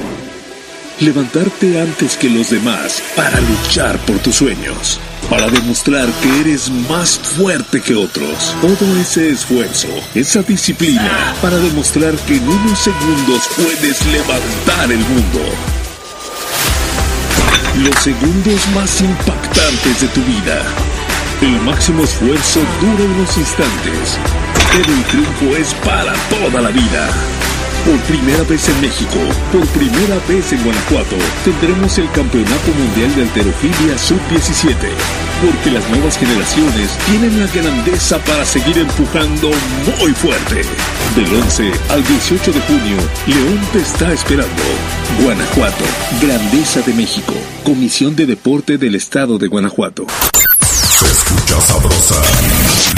Levantarte antes que los demás para luchar por tus sueños. Para demostrar que eres más fuerte que otros. Todo ese esfuerzo, esa disciplina, para demostrar que en unos segundos puedes levantar el mundo. Los segundos más impactantes de tu vida. El máximo esfuerzo dura unos instantes, pero el triunfo es para toda la vida. Por primera vez en México, por primera vez en Guanajuato, tendremos el Campeonato Mundial de Alterofilia Sub-17. Porque las nuevas generaciones tienen la grandeza para seguir empujando muy fuerte. Del 11 al 18 de junio, León te está esperando. Guanajuato, Grandeza de México, Comisión de Deporte del Estado de Guanajuato. Se escucha sabrosa,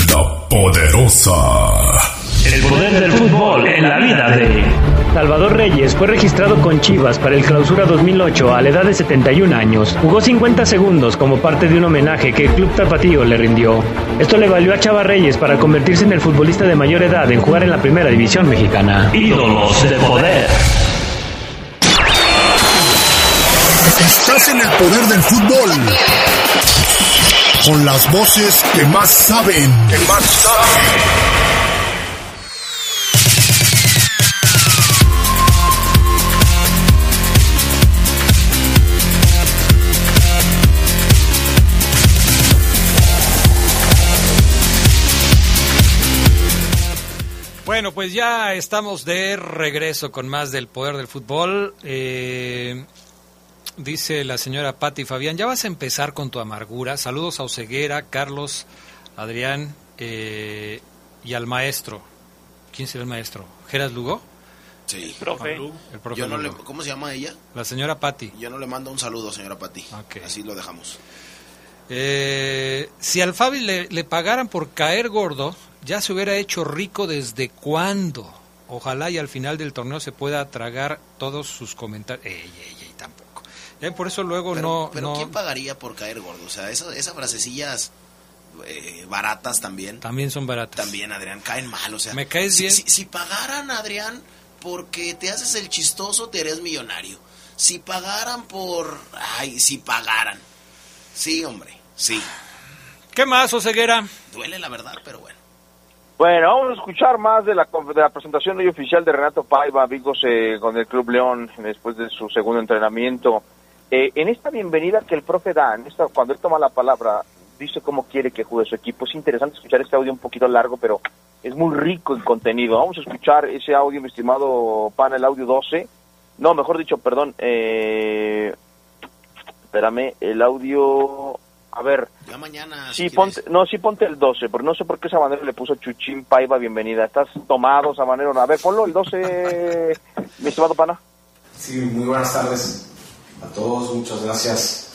la poderosa. El poder del fútbol en la vida de Salvador Reyes fue registrado con Chivas para el Clausura 2008 a la edad de 71 años. Jugó 50 segundos como parte de un homenaje que el Club Tapatío le rindió. Esto le valió a Chava Reyes para convertirse en el futbolista de mayor edad en jugar en la primera división mexicana. Ídolos de poder. Estás en el poder del fútbol. Con las voces que más saben. Que más saben. Bueno, pues ya estamos de regreso con más del poder del fútbol. Eh, dice la señora Patti Fabián, ya vas a empezar con tu amargura. Saludos a Oceguera, Carlos, Adrián eh, y al maestro. ¿Quién será el maestro? ¿Geras Lugo? Sí. Profe. El profe Yo no le-. ¿Cómo se llama ella? La señora Patti. Yo no le mando un saludo, señora Pati. Así lo dejamos. Eh, si al Fabi le, le pagaran por caer gordo, ya se hubiera hecho rico desde cuándo. Ojalá y al final del torneo se pueda tragar todos sus comentarios. Ey, ey, ey, tampoco. Ya por eso luego Pero, no... pero no- ¿quién pagaría por caer gordo? O sea, esa- esas frasecillas eh, baratas también. También son baratas. También, Adrián, caen mal. O sea, ¿Me caes si, bien? Si, si pagaran, Adrián, porque te haces el chistoso, te harías millonario. Si pagaran por... Ay, si pagaran. Sí, hombre, sí. ¿Qué más, Oseguera? Duele la verdad, pero bueno. Bueno, vamos a escuchar más de la, de la presentación hoy oficial de Renato Paiva, amigos, eh, con el Club León, después de su segundo entrenamiento. Eh, en esta bienvenida que el profe da, en esta, cuando él toma la palabra, dice cómo quiere que juegue su equipo. Es interesante escuchar este audio un poquito largo, pero es muy rico en contenido. Vamos a escuchar ese audio, mi estimado Pana, el audio 12. No, mejor dicho, perdón. Eh, espérame, el audio. A ver. Ya mañana. Sí, ponte, no, sí ponte el 12, pero no sé por qué Sabanero le puso Chuchín Paiva bienvenida. Estás tomado, Sabanero. A ver, ponlo el 12, mi estimado Pana. Sí, muy buenas tardes a todos. Muchas gracias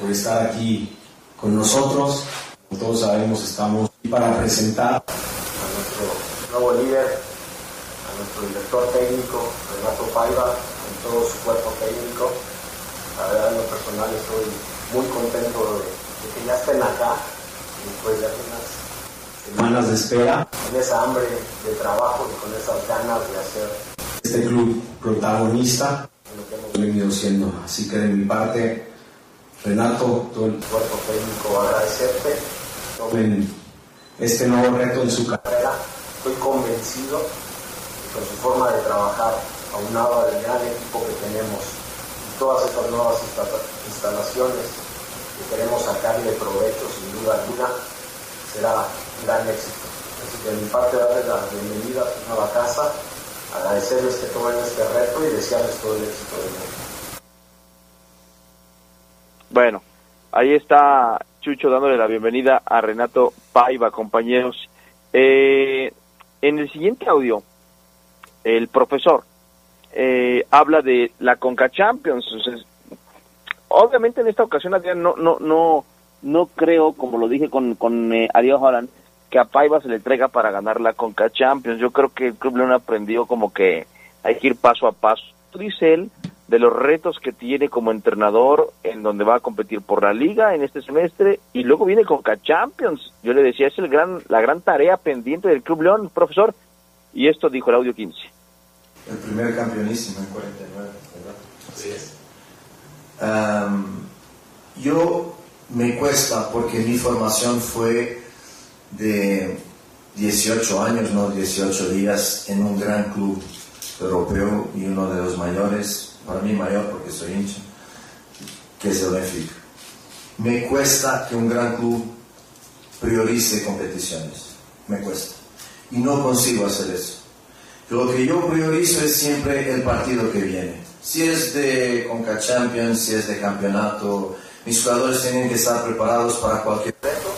por estar aquí con nosotros. Como todos sabemos, estamos aquí para presentar a nuestro nuevo líder, a nuestro director técnico, Renato Paiva, con todo su cuerpo técnico. La verdad, en lo personal, estoy muy contento de, de que ya estén acá, después de unas semanas de espera, con esa hambre de trabajo y con esas ganas de hacer este club protagonista en lo que hemos venido siendo. Así que de mi parte, Renato, todo el cuerpo técnico, agradecerte. Tomen este nuevo reto en su carrera. Estoy convencido que con su forma de trabajar, aunado al gran equipo que tenemos todas estas nuevas insta- instalaciones que queremos sacarle provecho sin duda alguna, será un gran éxito. Así que de mi parte, darles la bienvenida a su nueva casa, agradecerles que tomen este reto y desearles todo el éxito del mundo. Bueno, ahí está Chucho dándole la bienvenida a Renato Paiva, compañeros. Eh, en el siguiente audio, el profesor eh, habla de la Conca Champions. Obviamente en esta ocasión, Adrián, no, no, no, no creo, como lo dije con, con eh, Ariel Holland, que a Paiva se le entrega para ganar la Conca Champions. Yo creo que el Club León aprendió como que hay que ir paso a paso. Dice él de los retos que tiene como entrenador en donde va a competir por la liga en este semestre y luego viene Conca Champions. Yo le decía, es el gran, la gran tarea pendiente del Club León, profesor. Y esto dijo el audio 15. El primer campeonísimo en 49, ¿verdad? Así es. Yo me cuesta porque mi formación fue de 18 años, no 18 días, en un gran club europeo y uno de los mayores, para mí mayor porque soy hincha, que es el Benfica. Me cuesta que un gran club priorice competiciones, me cuesta. Y no consigo hacer eso. Lo que yo priorizo es siempre el partido que viene. Si es de Conca Champions, si es de campeonato, mis jugadores tienen que estar preparados para cualquier reto.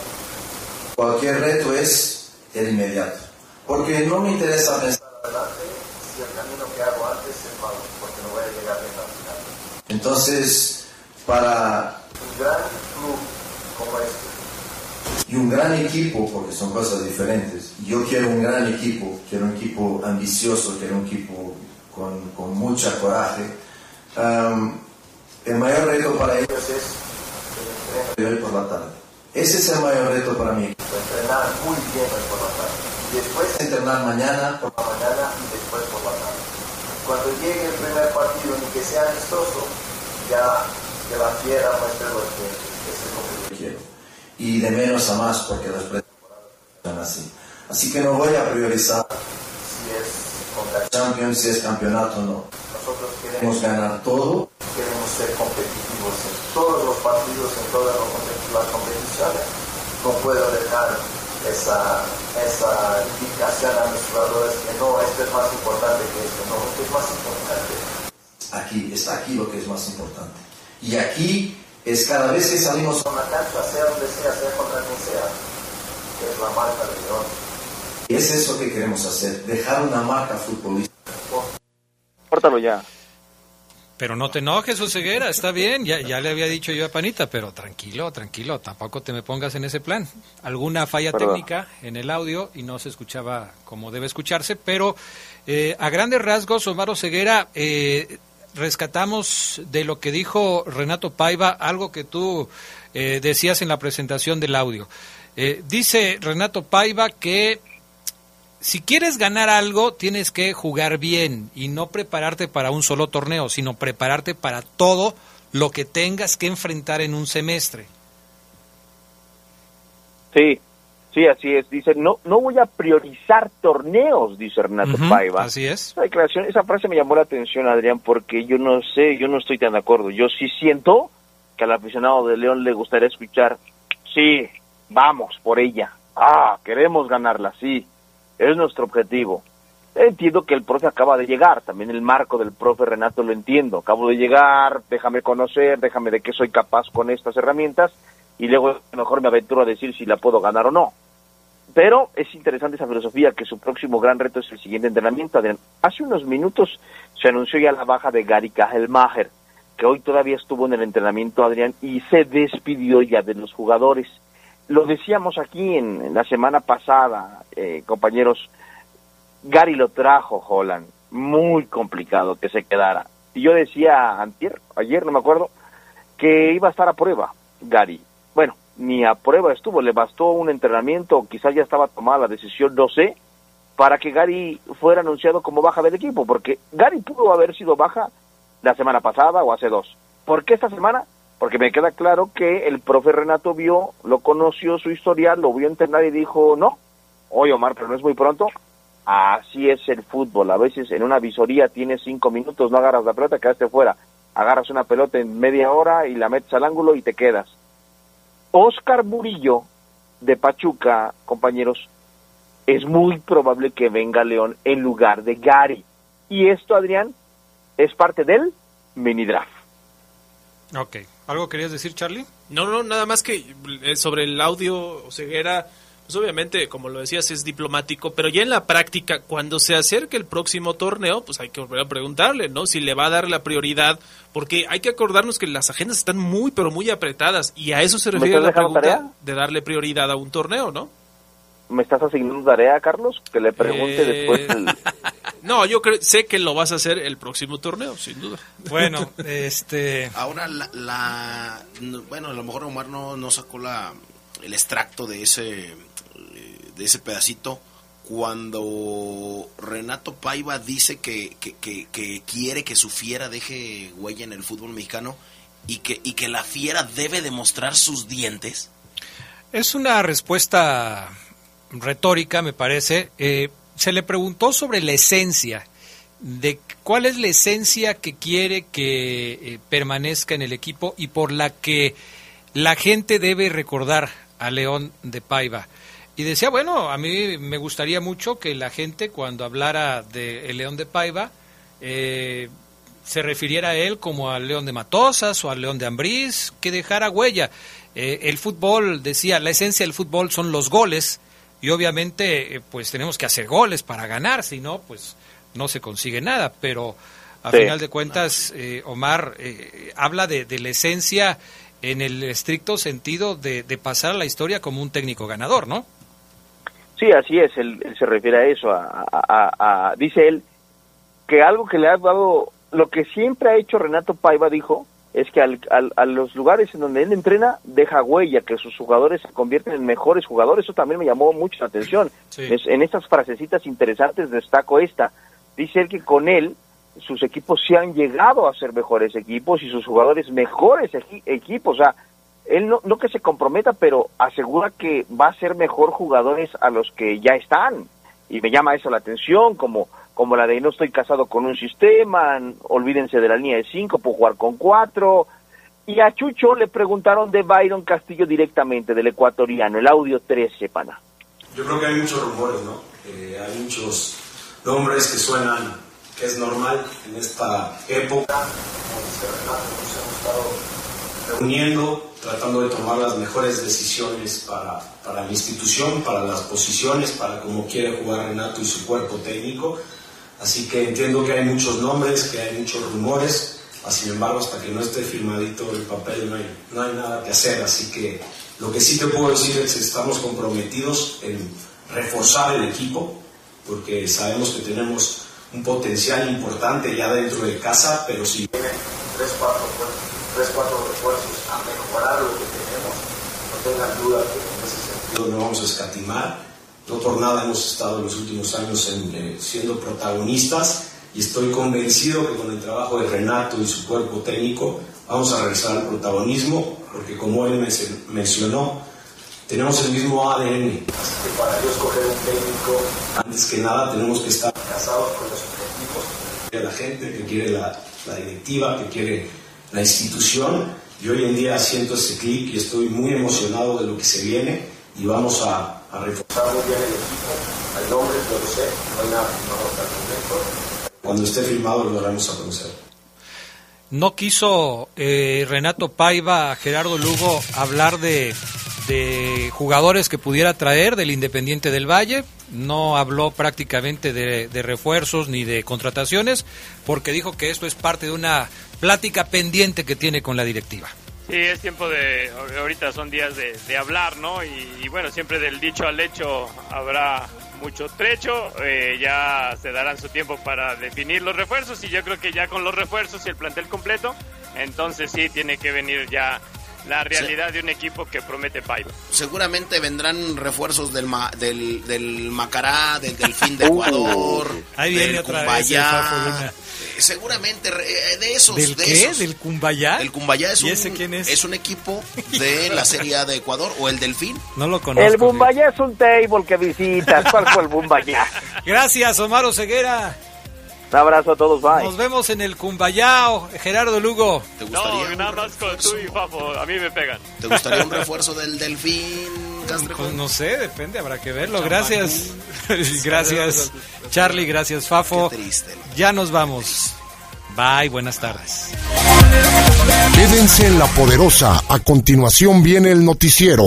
Cualquier reto es el inmediato. Porque no me interesa pensar adelante si el camino que hago antes es malo, porque no voy a llegar bien al final. Entonces, para un gran club como este, y un gran equipo, porque son cosas diferentes. Yo quiero un gran equipo, quiero un equipo ambicioso, quiero un equipo con, con mucha coraje. El mayor reto para ellos es hoy por la tarde. Ese es el mayor reto para mí. Entrenar muy bien hoy por la tarde. Después entrenar mañana por la mañana y después por la tarde. Cuando llegue el primer partido, ni que sea amistoso, ya que la fiera muestre lo que, que es lo que yo quiero y de menos a más porque las son así. Así que no voy a priorizar si es contra Champions, si es campeonato, no. Nosotros queremos ganar todo, queremos ser competitivos en todos los partidos, en todas las compet- las competiciones. No puedo dejar esa, esa indicación a mis jugadores que no, esto es más importante que esto, no, esto es más importante. Aquí, está aquí lo que es más importante. Y aquí es cada vez que salimos a una cancha, sea donde sea, sea contra quien sea, que es la marca de León. Y es eso que queremos hacer, dejar una marca futbolística. Córtalo ya. Pero no te enojes, Oseguera, está bien, ya, ya le había dicho yo a Panita, pero tranquilo, tranquilo, tampoco te me pongas en ese plan. Alguna falla Perdón. técnica en el audio y no se escuchaba como debe escucharse, pero eh, a grandes rasgos, Omar Oseguera, eh, rescatamos de lo que dijo Renato Paiva algo que tú eh, decías en la presentación del audio. Eh, dice Renato Paiva que si quieres ganar algo, tienes que jugar bien y no prepararte para un solo torneo, sino prepararte para todo lo que tengas que enfrentar en un semestre. Sí, sí, así es. Dice, no, no voy a priorizar torneos, dice Renato Ujú, Paiva. Así es. Esa declaración, esa frase me llamó la atención, Adrián, porque yo no sé, yo no estoy tan de acuerdo. Yo sí siento que al aficionado de León le gustaría escuchar, sí, vamos por ella. Ah, queremos ganarla, sí. Es nuestro objetivo. Entiendo que el profe acaba de llegar, también el marco del profe Renato lo entiendo. Acabo de llegar, déjame conocer, déjame de qué soy capaz con estas herramientas y luego mejor me aventuro a decir si la puedo ganar o no. Pero es interesante esa filosofía que su próximo gran reto es el siguiente entrenamiento. Adrián, hace unos minutos se anunció ya la baja de Gary Kajelmacher, que hoy todavía estuvo en el entrenamiento, Adrián, y se despidió ya de los jugadores. Lo decíamos aquí en, la semana pasada, eh, compañeros, Gary lo trajo, Holland, muy complicado que se quedara. Y yo decía ayer, no me acuerdo, que iba a estar a prueba Gary. Ni a prueba estuvo, le bastó un entrenamiento, quizás ya estaba tomada la decisión, no sé, para que Gary fuera anunciado como baja del equipo, porque Gary pudo haber sido baja la semana pasada o hace dos. ¿Por qué esta semana? Porque me queda claro que el profe Renato vio, lo conoció su historial, lo vio entrenar y dijo, no, oye Omar, pero no es muy pronto. Así es el fútbol, a veces en una visoría tienes cinco minutos, no agarras la pelota, quedaste fuera. Agarras una pelota en media hora y la metes al ángulo y te quedas. Oscar Murillo de Pachuca, compañeros, es muy probable que venga León en lugar de Gary. Y esto, Adrián, es parte del mini draft. Ok. ¿Algo querías decir, Charlie? No, no, nada más que eh, sobre el audio o ceguera, pues obviamente, como lo decías, es diplomático, pero ya en la práctica, cuando se acerque el próximo torneo, pues hay que volver a preguntarle, ¿no? Si le va a dar la prioridad, porque hay que acordarnos que las agendas están muy, pero muy apretadas, y a eso se refiere la pregunta de darle prioridad a un torneo, ¿no? ¿Me estás asignando tarea, Carlos? Que le pregunte Eh, después. No, yo creo, sé que lo vas a hacer el próximo torneo, sin duda. Bueno, este... Ahora, la, la- no, bueno, a lo mejor Omar no, no sacó la, el extracto de ese, de ese pedacito cuando Renato Paiva dice que, que, que- quiere que su fiera deje huella en el fútbol mexicano y que, y que la fiera debe demostrar sus dientes. Es una respuesta retórica, me parece. Eh, se le preguntó sobre la esencia, de cuál es la esencia que quiere que eh, permanezca en el equipo y por la que la gente debe recordar a León de Paiva. Y decía, bueno, a mí me gustaría mucho que la gente cuando hablara de el León de Paiva eh, se refiriera a él como al León de Matosas o al León de Ambrís, que dejara huella. Eh, el fútbol, decía, la esencia del fútbol son los goles y obviamente eh, pues tenemos que hacer goles para ganar, si no, pues no se consigue nada, pero a Sí. final de cuentas, eh, Omar eh, habla de, de la esencia en el estricto sentido de, de pasar a la historia como un técnico ganador, ¿no? Sí, así es, él, él se refiere a eso, a, a- a- a- dice él que algo que le ha dado, lo que siempre ha hecho Renato Paiva, dijo, es que al- al- a los lugares en donde él entrena deja huella, que sus jugadores se convierten en mejores jugadores, eso también me llamó mucho la atención. Sí. Es- en estas frasecitas interesantes destaco esta, dice él que con él sus equipos se han llegado a ser mejores equipos y sus jugadores mejores equi- equipos, o sea, él no, que se comprometa, pero asegura que va a ser mejor jugadores a los que ya están. Y me llama eso la atención, como, como la de no estoy casado con un sistema, olvídense de la línea de cinco, puedo jugar con cuatro. Y a Chucho le preguntaron de Byron Castillo directamente, del ecuatoriano, el audio 13, pana. Yo creo que hay muchos rumores, ¿no? Eh, hay muchos nombres que suenan, que es normal en esta época. Como Renato, nos reuniendo, tratando de tomar las mejores decisiones para, para la institución, para las posiciones, para cómo quiere jugar Renato y su cuerpo técnico. Así que entiendo que hay muchos nombres, que hay muchos rumores, sin embargo, hasta que no esté firmadito el papel no hay, no hay, nada que hacer. Así que lo que sí te puedo decir es que estamos comprometidos en reforzar el equipo, porque sabemos que tenemos un potencial importante ya dentro de casa, pero si... Tiene 3-4 3-4 tengan duda que en ese sentido no vamos a escatimar. No por nada hemos estado en los últimos años en, eh, siendo protagonistas y estoy convencido que con el trabajo de Renato y su cuerpo técnico vamos a regresar al protagonismo, porque como él menc- mencionó, tenemos el mismo ADN. Así que para yo escoger un técnico, antes que nada tenemos que estar casados con los objetivos que quiere la gente, que quiere la, la directiva, que quiere la institución. Y hoy en día siento ese clic y estoy muy emocionado de lo que se viene. y vamos a, a reforzar muy bien el equipo. Hay nombres, yo lo sé, no hay nada firmado hasta el momento. Cuando esté firmado lo daremos a conocer. No quiso eh, Renato Paiva, Gerardo Lugo, hablar de, de jugadores que pudiera traer del Independiente del Valle. No habló prácticamente de, de refuerzos ni de contrataciones, porque dijo que esto es parte de una plática pendiente que tiene con la directiva. Sí, es tiempo de, ahorita son días de, hablar, ¿no? Y, y, bueno, siempre del dicho al hecho habrá mucho trecho, eh, ya se darán su tiempo para definir los refuerzos y yo creo que ya con los refuerzos y el plantel completo, entonces sí tiene que venir ya la realidad sí. de un equipo que promete Paiva. Seguramente vendrán refuerzos del ma, del, del Macará, del Delfín de Ecuador, Ahí viene del otra Cumbayá. vez Seguramente eh, de esos. ¿Del de qué? Esos. ¿Del Cumbayá? El Cumbayá es, ¿Y un, ese quién es? un equipo de la Serie A de Ecuador o el Delfín. No lo conozco. El Bumbayá es un table que visitas. ¿Cuál fue el Bumbayá? Gracias, Omar Ceguera. Un abrazo a todos, bye. Nos vemos en el Cumbayao, Gerardo Lugo. ¿Te gustaría no, nada más con tú y Fafo, a mí me pegan. ¿Te gustaría un refuerzo del Delfín, Castrejón? Pues no sé, depende, habrá que verlo. Gracias. gracias, Charlie, gracias, Fafo. Qué triste, ¿no? Ya nos vamos. Bye, buenas tardes. Quédense en la poderosa. A continuación viene el noticiero.